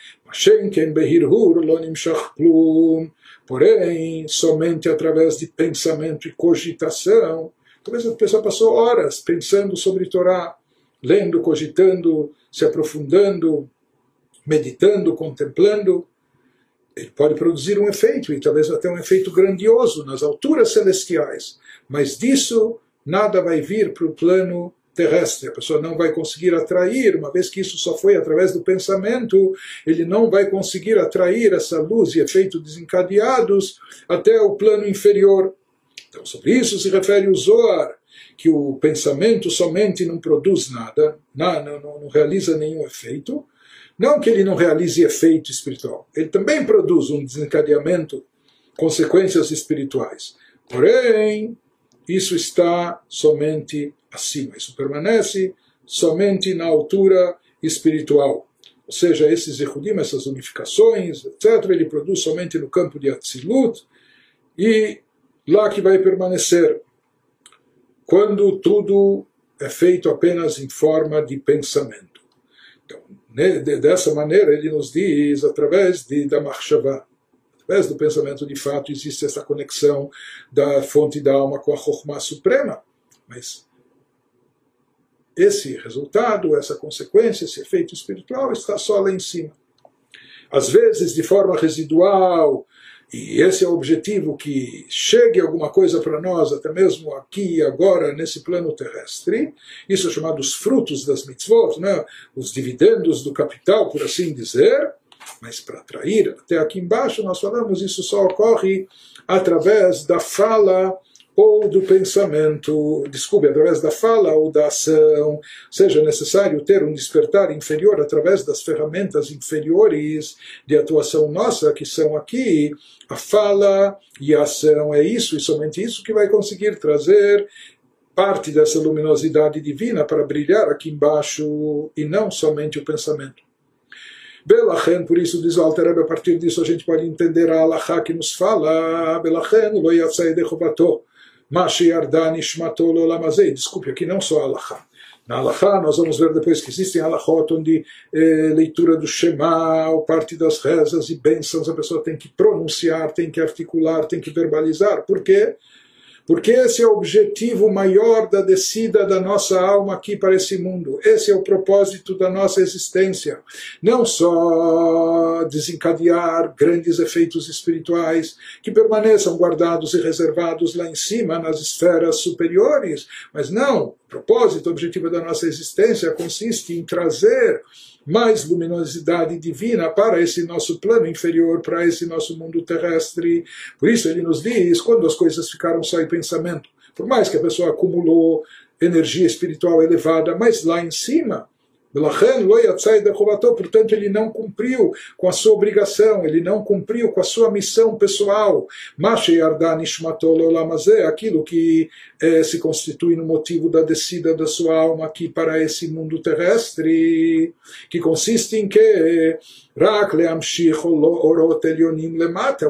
Porém, somente através de pensamento e cogitação. Talvez a pessoa passou horas pensando sobre Torá, lendo, cogitando, se aprofundando, meditando, contemplando ele pode produzir um efeito, e talvez até um efeito grandioso nas alturas celestiais, mas disso nada vai vir para o plano terrestre. A pessoa não vai conseguir atrair, uma vez que isso só foi através do pensamento, ele não vai conseguir atrair essa luz e efeitos desencadeados até o plano inferior. Então, sobre isso se refere o Zohar, que o pensamento somente não produz nada, não, não, não realiza nenhum efeito, não que ele não realize efeito espiritual, ele também produz um desencadeamento, consequências espirituais. Porém, isso está somente acima, isso permanece somente na altura espiritual. Ou seja, esses Ehudim, essas unificações, etc., ele produz somente no campo de Atzilut e lá que vai permanecer. Quando tudo é feito apenas em forma de pensamento. Então, dessa maneira, ele nos diz, através de, da Mahshavah, através do pensamento de fato, existe essa conexão da fonte da alma com a Chokhmah Suprema. Mas esse resultado, essa consequência, esse efeito espiritual está só lá em cima. Às vezes, de forma residual, e esse é o objetivo que chegue alguma coisa para nós, até mesmo aqui e agora, nesse plano terrestre. Isso é chamado os frutos das mitzvot, né? os dividendos do capital, por assim dizer. Mas para atrair até aqui embaixo, nós falamos, isso só ocorre através da fala ou do pensamento, desculpe, através da fala ou da ação, seja necessário ter um despertar inferior através das ferramentas inferiores de atuação nossa, que são aqui a fala e a ação. É isso e somente isso que vai conseguir trazer parte dessa luminosidade divina para brilhar aqui embaixo e não somente o pensamento. Belachen, por isso diz o Alter a partir disso a gente pode entender a Alaha que nos fala, Belachen, lo yatzai de Mashi Shmatolo Lamazei. Desculpe, aqui não só Alaha. Na Alaha, nós vamos ver depois que existem Alahot onde eh, leitura do Shema, ou parte das rezas e bênçãos, a pessoa tem que pronunciar, tem que articular, tem que verbalizar. Por quê? Porque esse é o objetivo maior da descida da nossa alma aqui para esse mundo. Esse é o propósito da nossa existência. Não só desencadear grandes efeitos espirituais que permaneçam guardados e reservados lá em cima, nas esferas superiores, mas não. O propósito, o objetivo da nossa existência consiste em trazer mais luminosidade divina para esse nosso plano inferior, para esse nosso mundo terrestre. Por isso ele nos diz, quando as coisas ficaram só em pensamento, por mais que a pessoa acumulou energia espiritual elevada, mas lá em cima, Portanto, ele não cumpriu com a sua obrigação, ele não cumpriu com a sua missão pessoal. Aquilo que eh, se constitui no motivo da descida da sua alma aqui para esse mundo terrestre, que consiste em que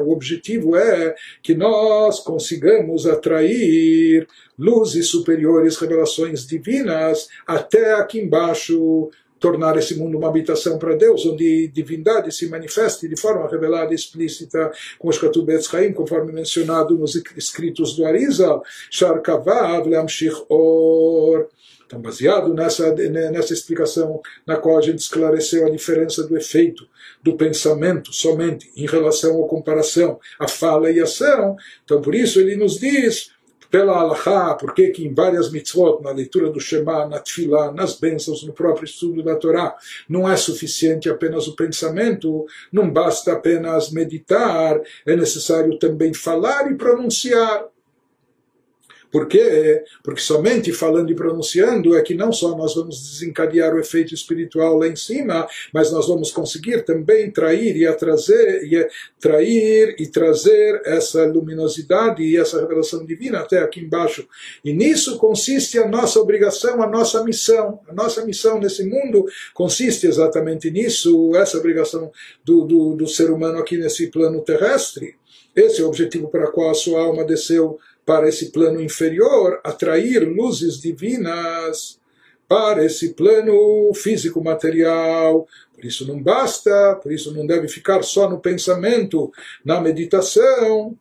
o objetivo é que nós consigamos atrair luzes superiores, revelações divinas, até aqui embaixo, tornar esse mundo uma habitação para Deus, onde divindade se manifeste de forma revelada e explícita, com os Katubetz Chaim, conforme mencionado nos escritos do Arizal, Sharkavav Leamshich Or. Então, baseado nessa, nessa explicação na qual a gente esclareceu a diferença do efeito do pensamento somente em relação à comparação, a fala e ação, então por isso ele nos diz pela Allahá, por que em várias mitzvot, na leitura do Shema, na Tfilah, nas bênçãos, no próprio estudo da Torá, não é suficiente apenas o pensamento, não basta apenas meditar, é necessário também falar e pronunciar. Por quê? Porque somente falando e pronunciando é que não só nós vamos desencadear o efeito espiritual lá em cima, mas nós vamos conseguir também trair e trazer e trair e trazer essa luminosidade e essa revelação divina até aqui embaixo. E nisso consiste a nossa obrigação, a nossa missão. A nossa missão nesse mundo consiste exatamente nisso, essa obrigação do, do, do ser humano aqui nesse plano terrestre. Esse é o objetivo para o qual a sua alma desceu para esse plano inferior, atrair luzes divinas para esse plano físico material. Por isso não basta, por isso não deve ficar só no pensamento, na meditação.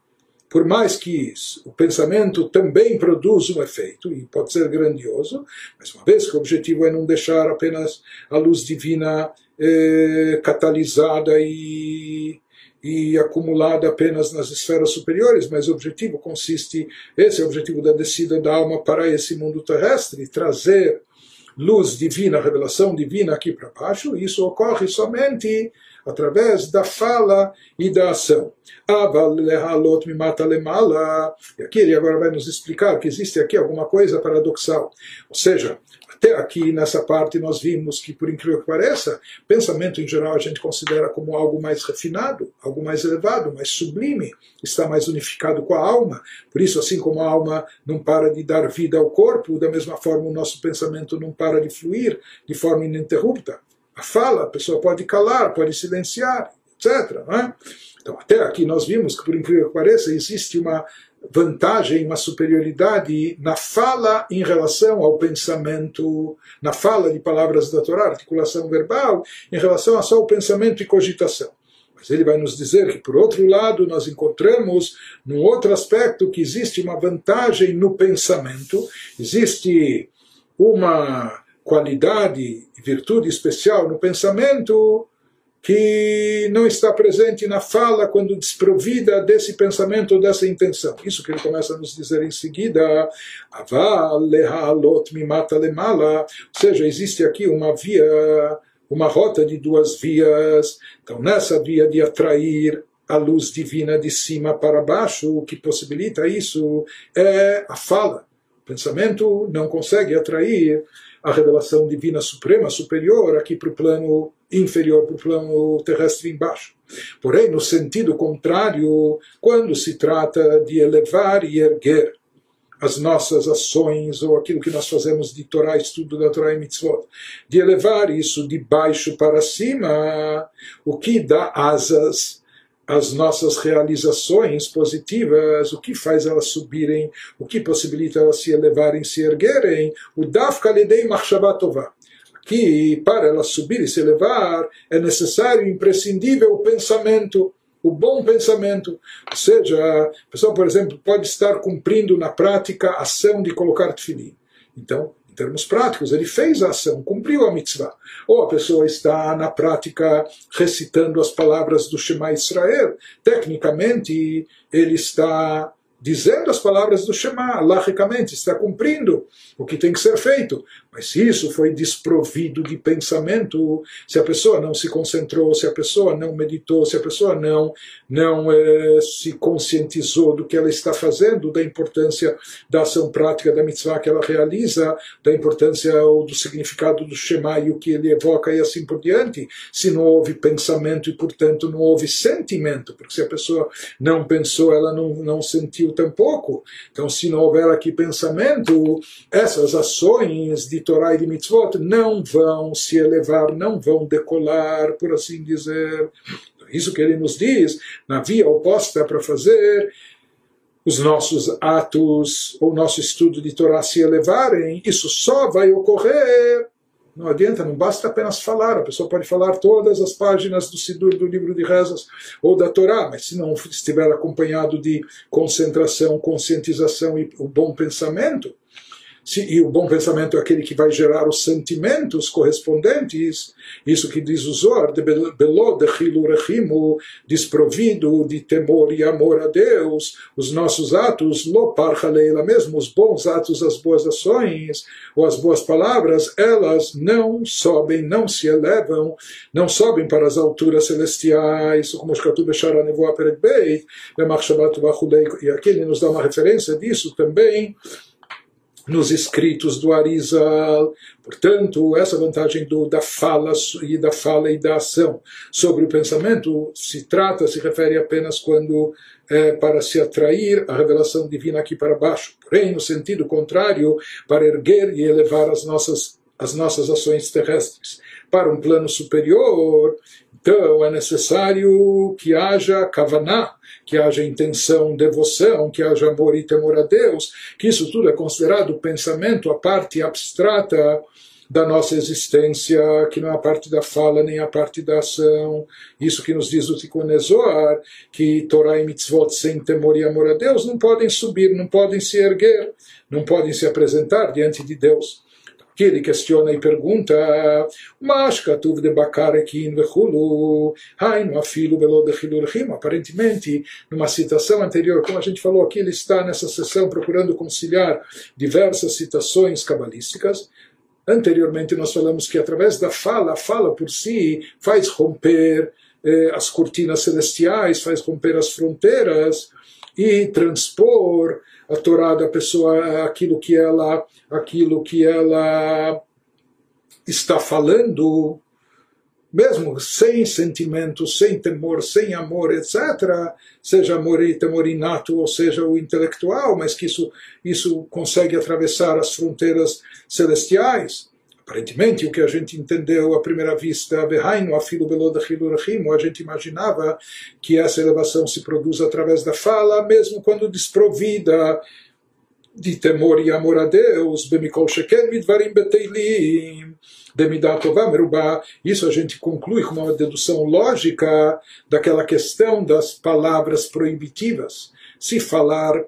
Por mais que o pensamento também produza um efeito, e pode ser grandioso, mas uma vez que o objetivo é não deixar apenas a luz divina eh, catalisada e e acumulada apenas nas esferas superiores, mas o objetivo consiste, esse é o objetivo da descida da alma para esse mundo terrestre, trazer luz divina, revelação divina aqui para baixo, isso ocorre somente através da fala e da ação. E aqui ele agora vai nos explicar que existe aqui alguma coisa paradoxal. Ou seja, até aqui nessa parte nós vimos que, por incrível que pareça, pensamento em geral a gente considera como algo mais refinado, algo mais elevado, mais sublime, está mais unificado com a alma. Por isso, assim como a alma não para de dar vida ao corpo, da mesma forma o nosso pensamento não para de fluir de forma ininterrupta. A fala, a pessoa pode calar, pode silenciar, etc. É? Então, até aqui nós vimos que, por incrível que pareça, existe uma vantagem, uma superioridade na fala em relação ao pensamento, na fala de palavras da Torá, articulação verbal, em relação a só o pensamento e cogitação. Mas ele vai nos dizer que, por outro lado, nós encontramos, num outro aspecto, que existe uma vantagem no pensamento, existe uma qualidade e virtude especial no pensamento que não está presente na fala quando desprovida desse pensamento ou dessa intenção. Isso que ele começa a nos dizer em seguida, ou seja, existe aqui uma via, uma rota de duas vias. Então, nessa via de atrair a luz divina de cima para baixo, o que possibilita isso é a fala. O pensamento não consegue atrair a revelação divina suprema, superior, aqui para o plano inferior, para o plano terrestre embaixo. Porém, no sentido contrário, quando se trata de elevar e erguer as nossas ações ou aquilo que nós fazemos de Torá, estudo da Torá e Mitzvot, de elevar isso de baixo para cima, o que dá asas as nossas realizações positivas, o que faz elas subirem, o que possibilita elas se elevarem, se erguerem, o dafka ledei machshavatova. Que para elas subir e se elevar é necessário, imprescindível o pensamento, o bom pensamento. Ou seja, a pessoa, por exemplo, pode estar cumprindo na prática a ação de colocar tefilim. Então, em termos práticos, ele fez a ação, cumpriu a mitzvah. Ou a pessoa está na prática recitando as palavras do Shema Israel. Tecnicamente, ele está dizendo as palavras do Shema, logicamente, está cumprindo o que tem que ser feito. Mas se isso foi desprovido de pensamento, se a pessoa não se concentrou, se a pessoa não meditou, se a pessoa não, não eh, se conscientizou do que ela está fazendo, da importância da ação prática da mitzvah que ela realiza, da importância ou do significado do Shema e o que ele evoca e assim por diante, se não houve pensamento e, portanto, não houve sentimento, porque se a pessoa não pensou, ela não, não sentiu tampouco. Então, se não houver aqui pensamento, essas ações de Torá e de mitzvot não vão se elevar, não vão decolar, por assim dizer. Isso que ele nos diz, na via oposta para fazer os nossos atos, ou nosso estudo de Torá se elevarem, isso só vai ocorrer não adianta, não basta apenas falar. A pessoa pode falar todas as páginas do Sidur, do livro de rezas ou da Torá, mas se não estiver acompanhado de concentração, conscientização e o bom pensamento, e o bom pensamento é aquele que vai gerar os sentimentos correspondentes, isso que diz o Zohar, de beló de rechimo, desprovido de temor e amor a Deus, os nossos atos, lo parchaleila, mesmo os bons atos, as boas ações, ou as boas palavras, elas não sobem, não se elevam, não sobem para as alturas celestiais, como e aqui ele nos dá uma referência disso também, nos escritos do Arizal. Portanto, essa vantagem do, da fala e da fala e da ação sobre o pensamento se trata, se refere apenas quando é, para se atrair a revelação divina aqui para baixo. Porém, no sentido contrário, para erguer e elevar as nossas as nossas ações terrestres para um plano superior, então é necessário que haja kavaná, que haja intenção, devoção, que haja amor e temor a Deus, que isso tudo é considerado pensamento, a parte abstrata da nossa existência, que não é a parte da fala nem a parte da ação. Isso que nos diz o Tikkun Ezoar, que Torah e mitzvot sem temor e amor a Deus não podem subir, não podem se erguer, não podem se apresentar diante de Deus que ele questiona e pergunta mas de bakarekin vechulu hainu afilo belo de chilurchim aparentemente numa citação anterior como a gente falou aqui ele está nessa sessão procurando conciliar diversas citações cabalísticas. Anteriormente nós falamos que através da fala a fala por si faz romper eh, as cortinas celestiais faz romper as fronteiras e transpor a Torá da pessoa aquilo que ela aquilo que ela está falando mesmo sem sentimento, sem temor, sem amor, etc., seja amor e temor inato, ou seja o intelectual, mas que isso, isso consegue atravessar as fronteiras celestiais. Aparentemente, o que a gente entendeu à primeira vista, a gente imaginava que essa elevação se produz através da fala, mesmo quando desprovida de temor e amor a Deus, midvarim beteilim. Isso a gente conclui com uma dedução lógica daquela questão das palavras proibitivas. Se falar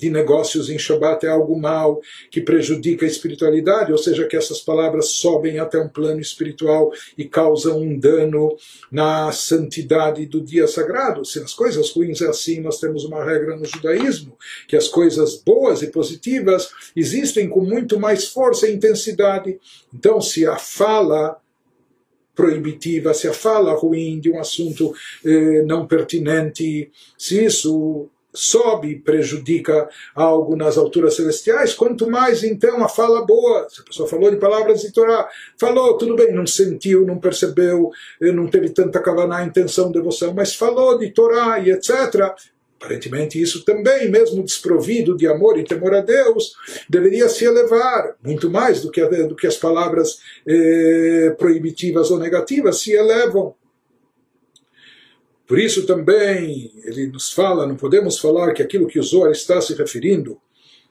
de negócios em Shabat é algo mal que prejudica a espiritualidade, ou seja, que essas palavras sobem até um plano espiritual e causam um dano na santidade do dia sagrado. Se as coisas ruins é assim, nós temos uma regra no judaísmo, que as coisas boas e positivas existem com muito mais força e intensidade. Então, se a fala proibitiva, se a fala ruim de um assunto eh, não pertinente, se isso sobe, prejudica algo nas alturas celestiais, quanto mais então a fala boa. Se a pessoa falou de palavras de Torá, falou, tudo bem, não sentiu, não percebeu, não teve tanta kavaná, intenção, devoção, mas falou de Torá e etc. Aparentemente, isso também, mesmo desprovido de amor e temor a Deus, deveria se elevar muito mais do que, do que as palavras eh, proibitivas ou negativas se elevam. Por isso também ele nos fala, não podemos falar que aquilo que o Zohar está se referindo,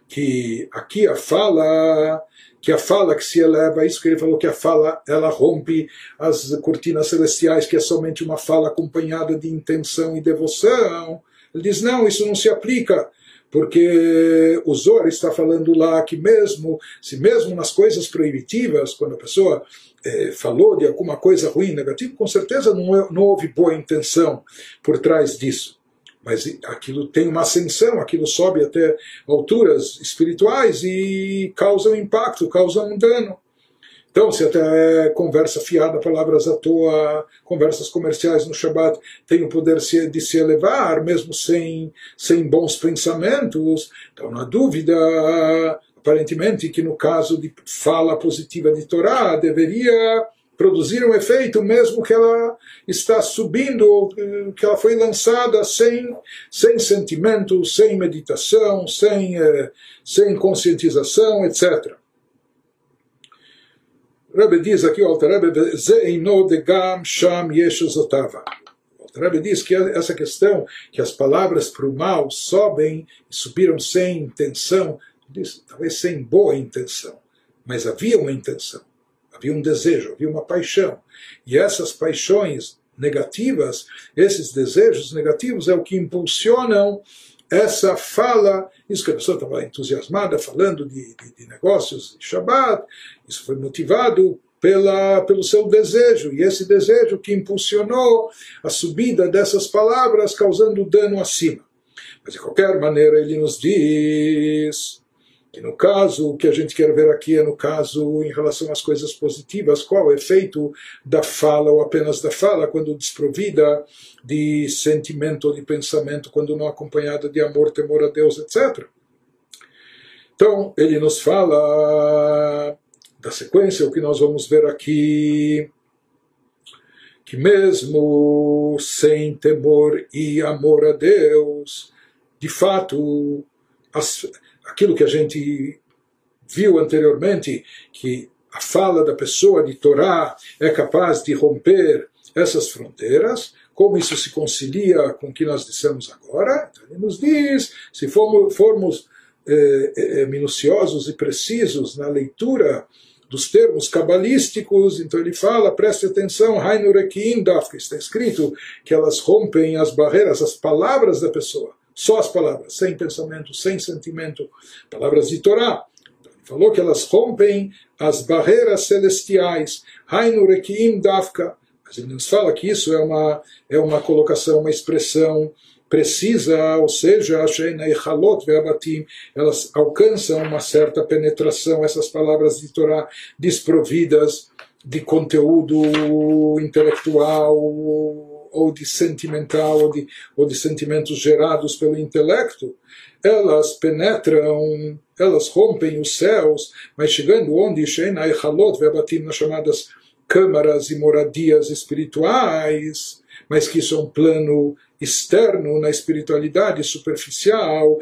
que aqui a fala, que a fala que se eleva, isso que ele falou que a fala ela rompe as cortinas celestiais, que é somente uma fala acompanhada de intenção e devoção. Ele diz não, isso não se aplica porque o Zohar está falando lá que mesmo, se mesmo nas coisas proibitivas, quando a pessoa é, falou de alguma coisa ruim, negativa, com certeza não, é, não houve boa intenção por trás disso. Mas aquilo tem uma ascensão, aquilo sobe até alturas espirituais e causa um impacto, causa um dano. Então, se até conversa fiada, palavras à toa, conversas comerciais no Shabat têm o poder de se elevar, mesmo sem, sem bons pensamentos, então, na dúvida, aparentemente que no caso de fala positiva de Torá deveria produzir um efeito mesmo que ela está subindo, que ela foi lançada sem, sem sentimento, sem meditação, sem, eh, sem conscientização, etc. Rebbe diz aqui, o Alter Rebbe, Zeino de Gam Sham Yeshuzotava. O Alter Rebbe diz que essa questão, que as palavras para o mal sobem e subiram sem intenção, diz, talvez sem boa intenção, mas havia uma intenção, havia um desejo, havia uma paixão. E essas paixões negativas, esses desejos negativos é o que impulsionam essa fala, isso que a pessoa estava entusiasmada falando de, de, de negócios de Shabbat, isso foi motivado pela, pelo seu desejo, e esse desejo que impulsionou a subida dessas palavras, causando dano acima. Mas de qualquer maneira, ele nos diz que no caso, o que a gente quer ver aqui é no caso em relação às coisas positivas, qual o efeito da fala ou apenas da fala quando desprovida de sentimento ou de pensamento, quando não acompanhada de amor, temor a Deus, etc. Então, ele nos fala da sequência, o que nós vamos ver aqui, que mesmo sem temor e amor a Deus, de fato, as, aquilo que a gente viu anteriormente, que a fala da pessoa de Torá é capaz de romper essas fronteiras, como isso se concilia com o que nós dissemos agora? Então ele nos diz, se formos, formos eh, eh, minuciosos e precisos na leitura dos termos cabalísticos, então ele fala, preste atenção, Hainurekim Daf, que está escrito que elas rompem as barreiras, as palavras da pessoa, só as palavras, sem pensamento, sem sentimento, palavras de Torá. Ele falou que elas rompem as barreiras celestiais, Hainurekim Dafka, mas ele nos fala que isso é uma, é uma colocação, uma expressão precisa, ou seja, elas alcançam uma certa penetração, essas palavras de Torá desprovidas de conteúdo intelectual ou de sentimental ou de, ou de sentimentos gerados pelo intelecto, elas penetram, elas rompem os céus, mas chegando onde Sheina Echalot Vebatim, nas chamadas câmaras e moradias espirituais, mas que isso é um plano externo na espiritualidade superficial,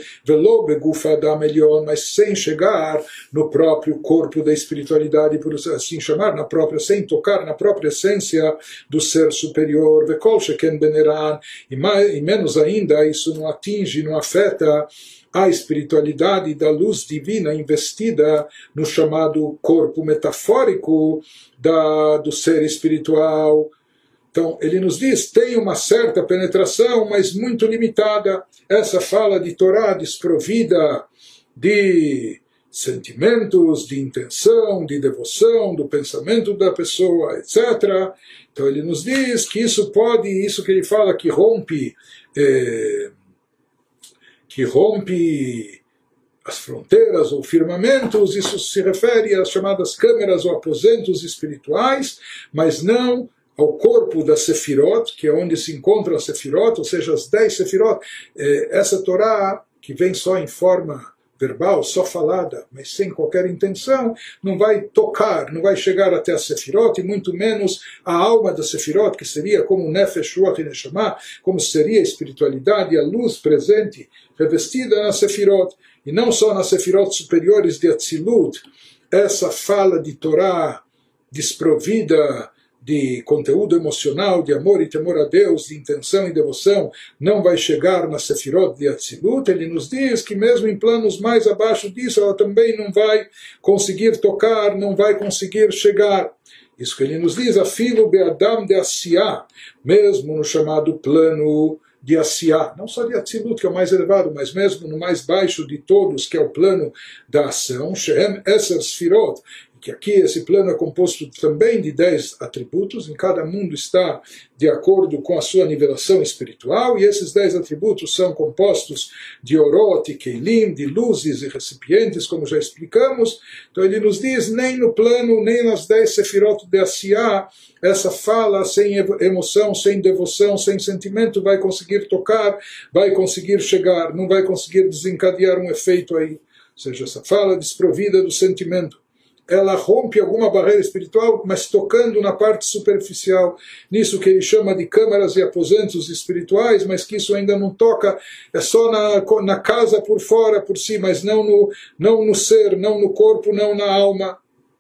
melhor, mas sem chegar no próprio corpo da espiritualidade, por assim chamar, na própria, sem tocar na própria essência do ser superior, e, mais, e menos ainda, isso não atinge, não afeta a espiritualidade da luz divina investida no chamado corpo metafórico da, do ser espiritual, então, ele nos diz, tem uma certa penetração, mas muito limitada. Essa fala de Torá desprovida de sentimentos, de intenção, de devoção, do pensamento da pessoa, etc. Então ele nos diz que isso pode, isso que ele fala que rompe, é, que rompe as fronteiras ou firmamentos, isso se refere às chamadas câmeras ou aposentos espirituais, mas não ao corpo da Sefirot, que é onde se encontram as Sefirot, ou seja, as dez Sefirot. É, essa Torá, que vem só em forma verbal, só falada, mas sem qualquer intenção, não vai tocar, não vai chegar até a Sefirot, e muito menos a alma da Sefirot, que seria como Nefesh Ruach Neshama, como seria a espiritualidade, a luz presente, revestida na Sefirot, e não só nas Sefirot superiores de Atzilut, essa fala de Torá desprovida de conteúdo emocional, de amor e temor a Deus, de intenção e devoção, não vai chegar na Sefirot de Atzilut, ele nos diz que mesmo em planos mais abaixo disso, ela também não vai conseguir tocar, não vai conseguir chegar. Isso que ele nos diz, afilo beadam de Asiá, mesmo no chamado plano de Asiá, não só de Atzilut, que é o mais elevado, mas mesmo no mais baixo de todos, que é o plano da ação, Shem Eser Sfirot, que aqui esse plano é composto também de dez atributos, em cada mundo está de acordo com a sua nivelação espiritual, e esses dez atributos são compostos de orot e keilim, de luzes e recipientes, como já explicamos. Então ele nos diz, nem no plano, nem nas dez sefirot de Asiá, essa fala sem emoção, sem devoção, sem sentimento vai conseguir tocar, vai conseguir chegar, não vai conseguir desencadear um efeito aí. Ou seja, essa fala desprovida do sentimento ela rompe alguma barreira espiritual, mas tocando na parte superficial, nisso que ele chama de câmaras e aposentos espirituais, mas que isso ainda não toca, é só na, na casa por fora, por si, mas não no, não no ser, não no corpo, não na alma.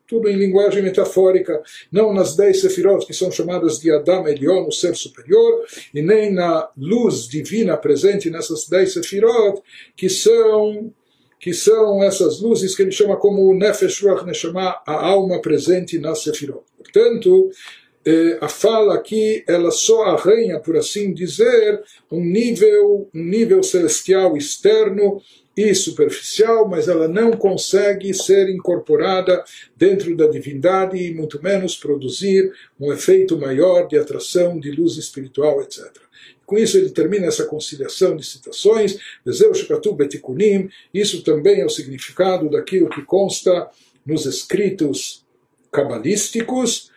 Tudo em linguagem metafórica, não nas dez sefirot que são chamadas de Adam Elion, o ser superior, e nem na luz divina presente nessas dez sefirot, que são que são essas luzes que ele chama como Nefesh Ruach Neshama, a alma presente na Sefirot. Portanto, eh, a fala aqui ela só arranha, por assim dizer, um nível, um nível celestial externo e superficial, mas ela não consegue ser incorporada dentro da divindade e muito menos produzir um efeito maior de atração, de luz espiritual, etc. Com isso ele termina essa conciliação de citações, isso também é o significado daquilo que consta nos escritos cabalísticos,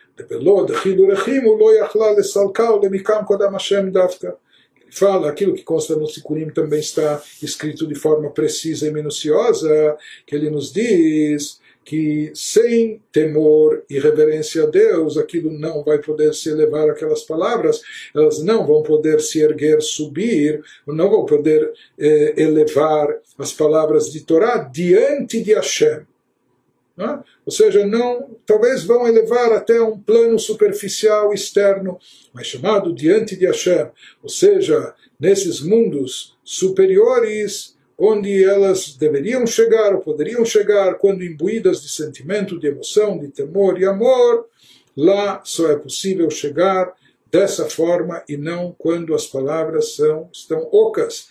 fala, aquilo que consta no Sikurim também está escrito de forma precisa e minuciosa, que ele nos diz que sem temor e reverência a Deus, aquilo não vai poder se elevar aquelas palavras, elas não vão poder se erguer, subir, não vão poder eh, elevar as palavras de Torá diante de Hashem. É? Ou seja, não, talvez vão elevar até um plano superficial externo, mas chamado diante de Hashem. Ou seja, nesses mundos superiores, onde elas deveriam chegar ou poderiam chegar quando imbuídas de sentimento, de emoção, de temor e amor, lá só é possível chegar dessa forma e não quando as palavras são, estão ocas,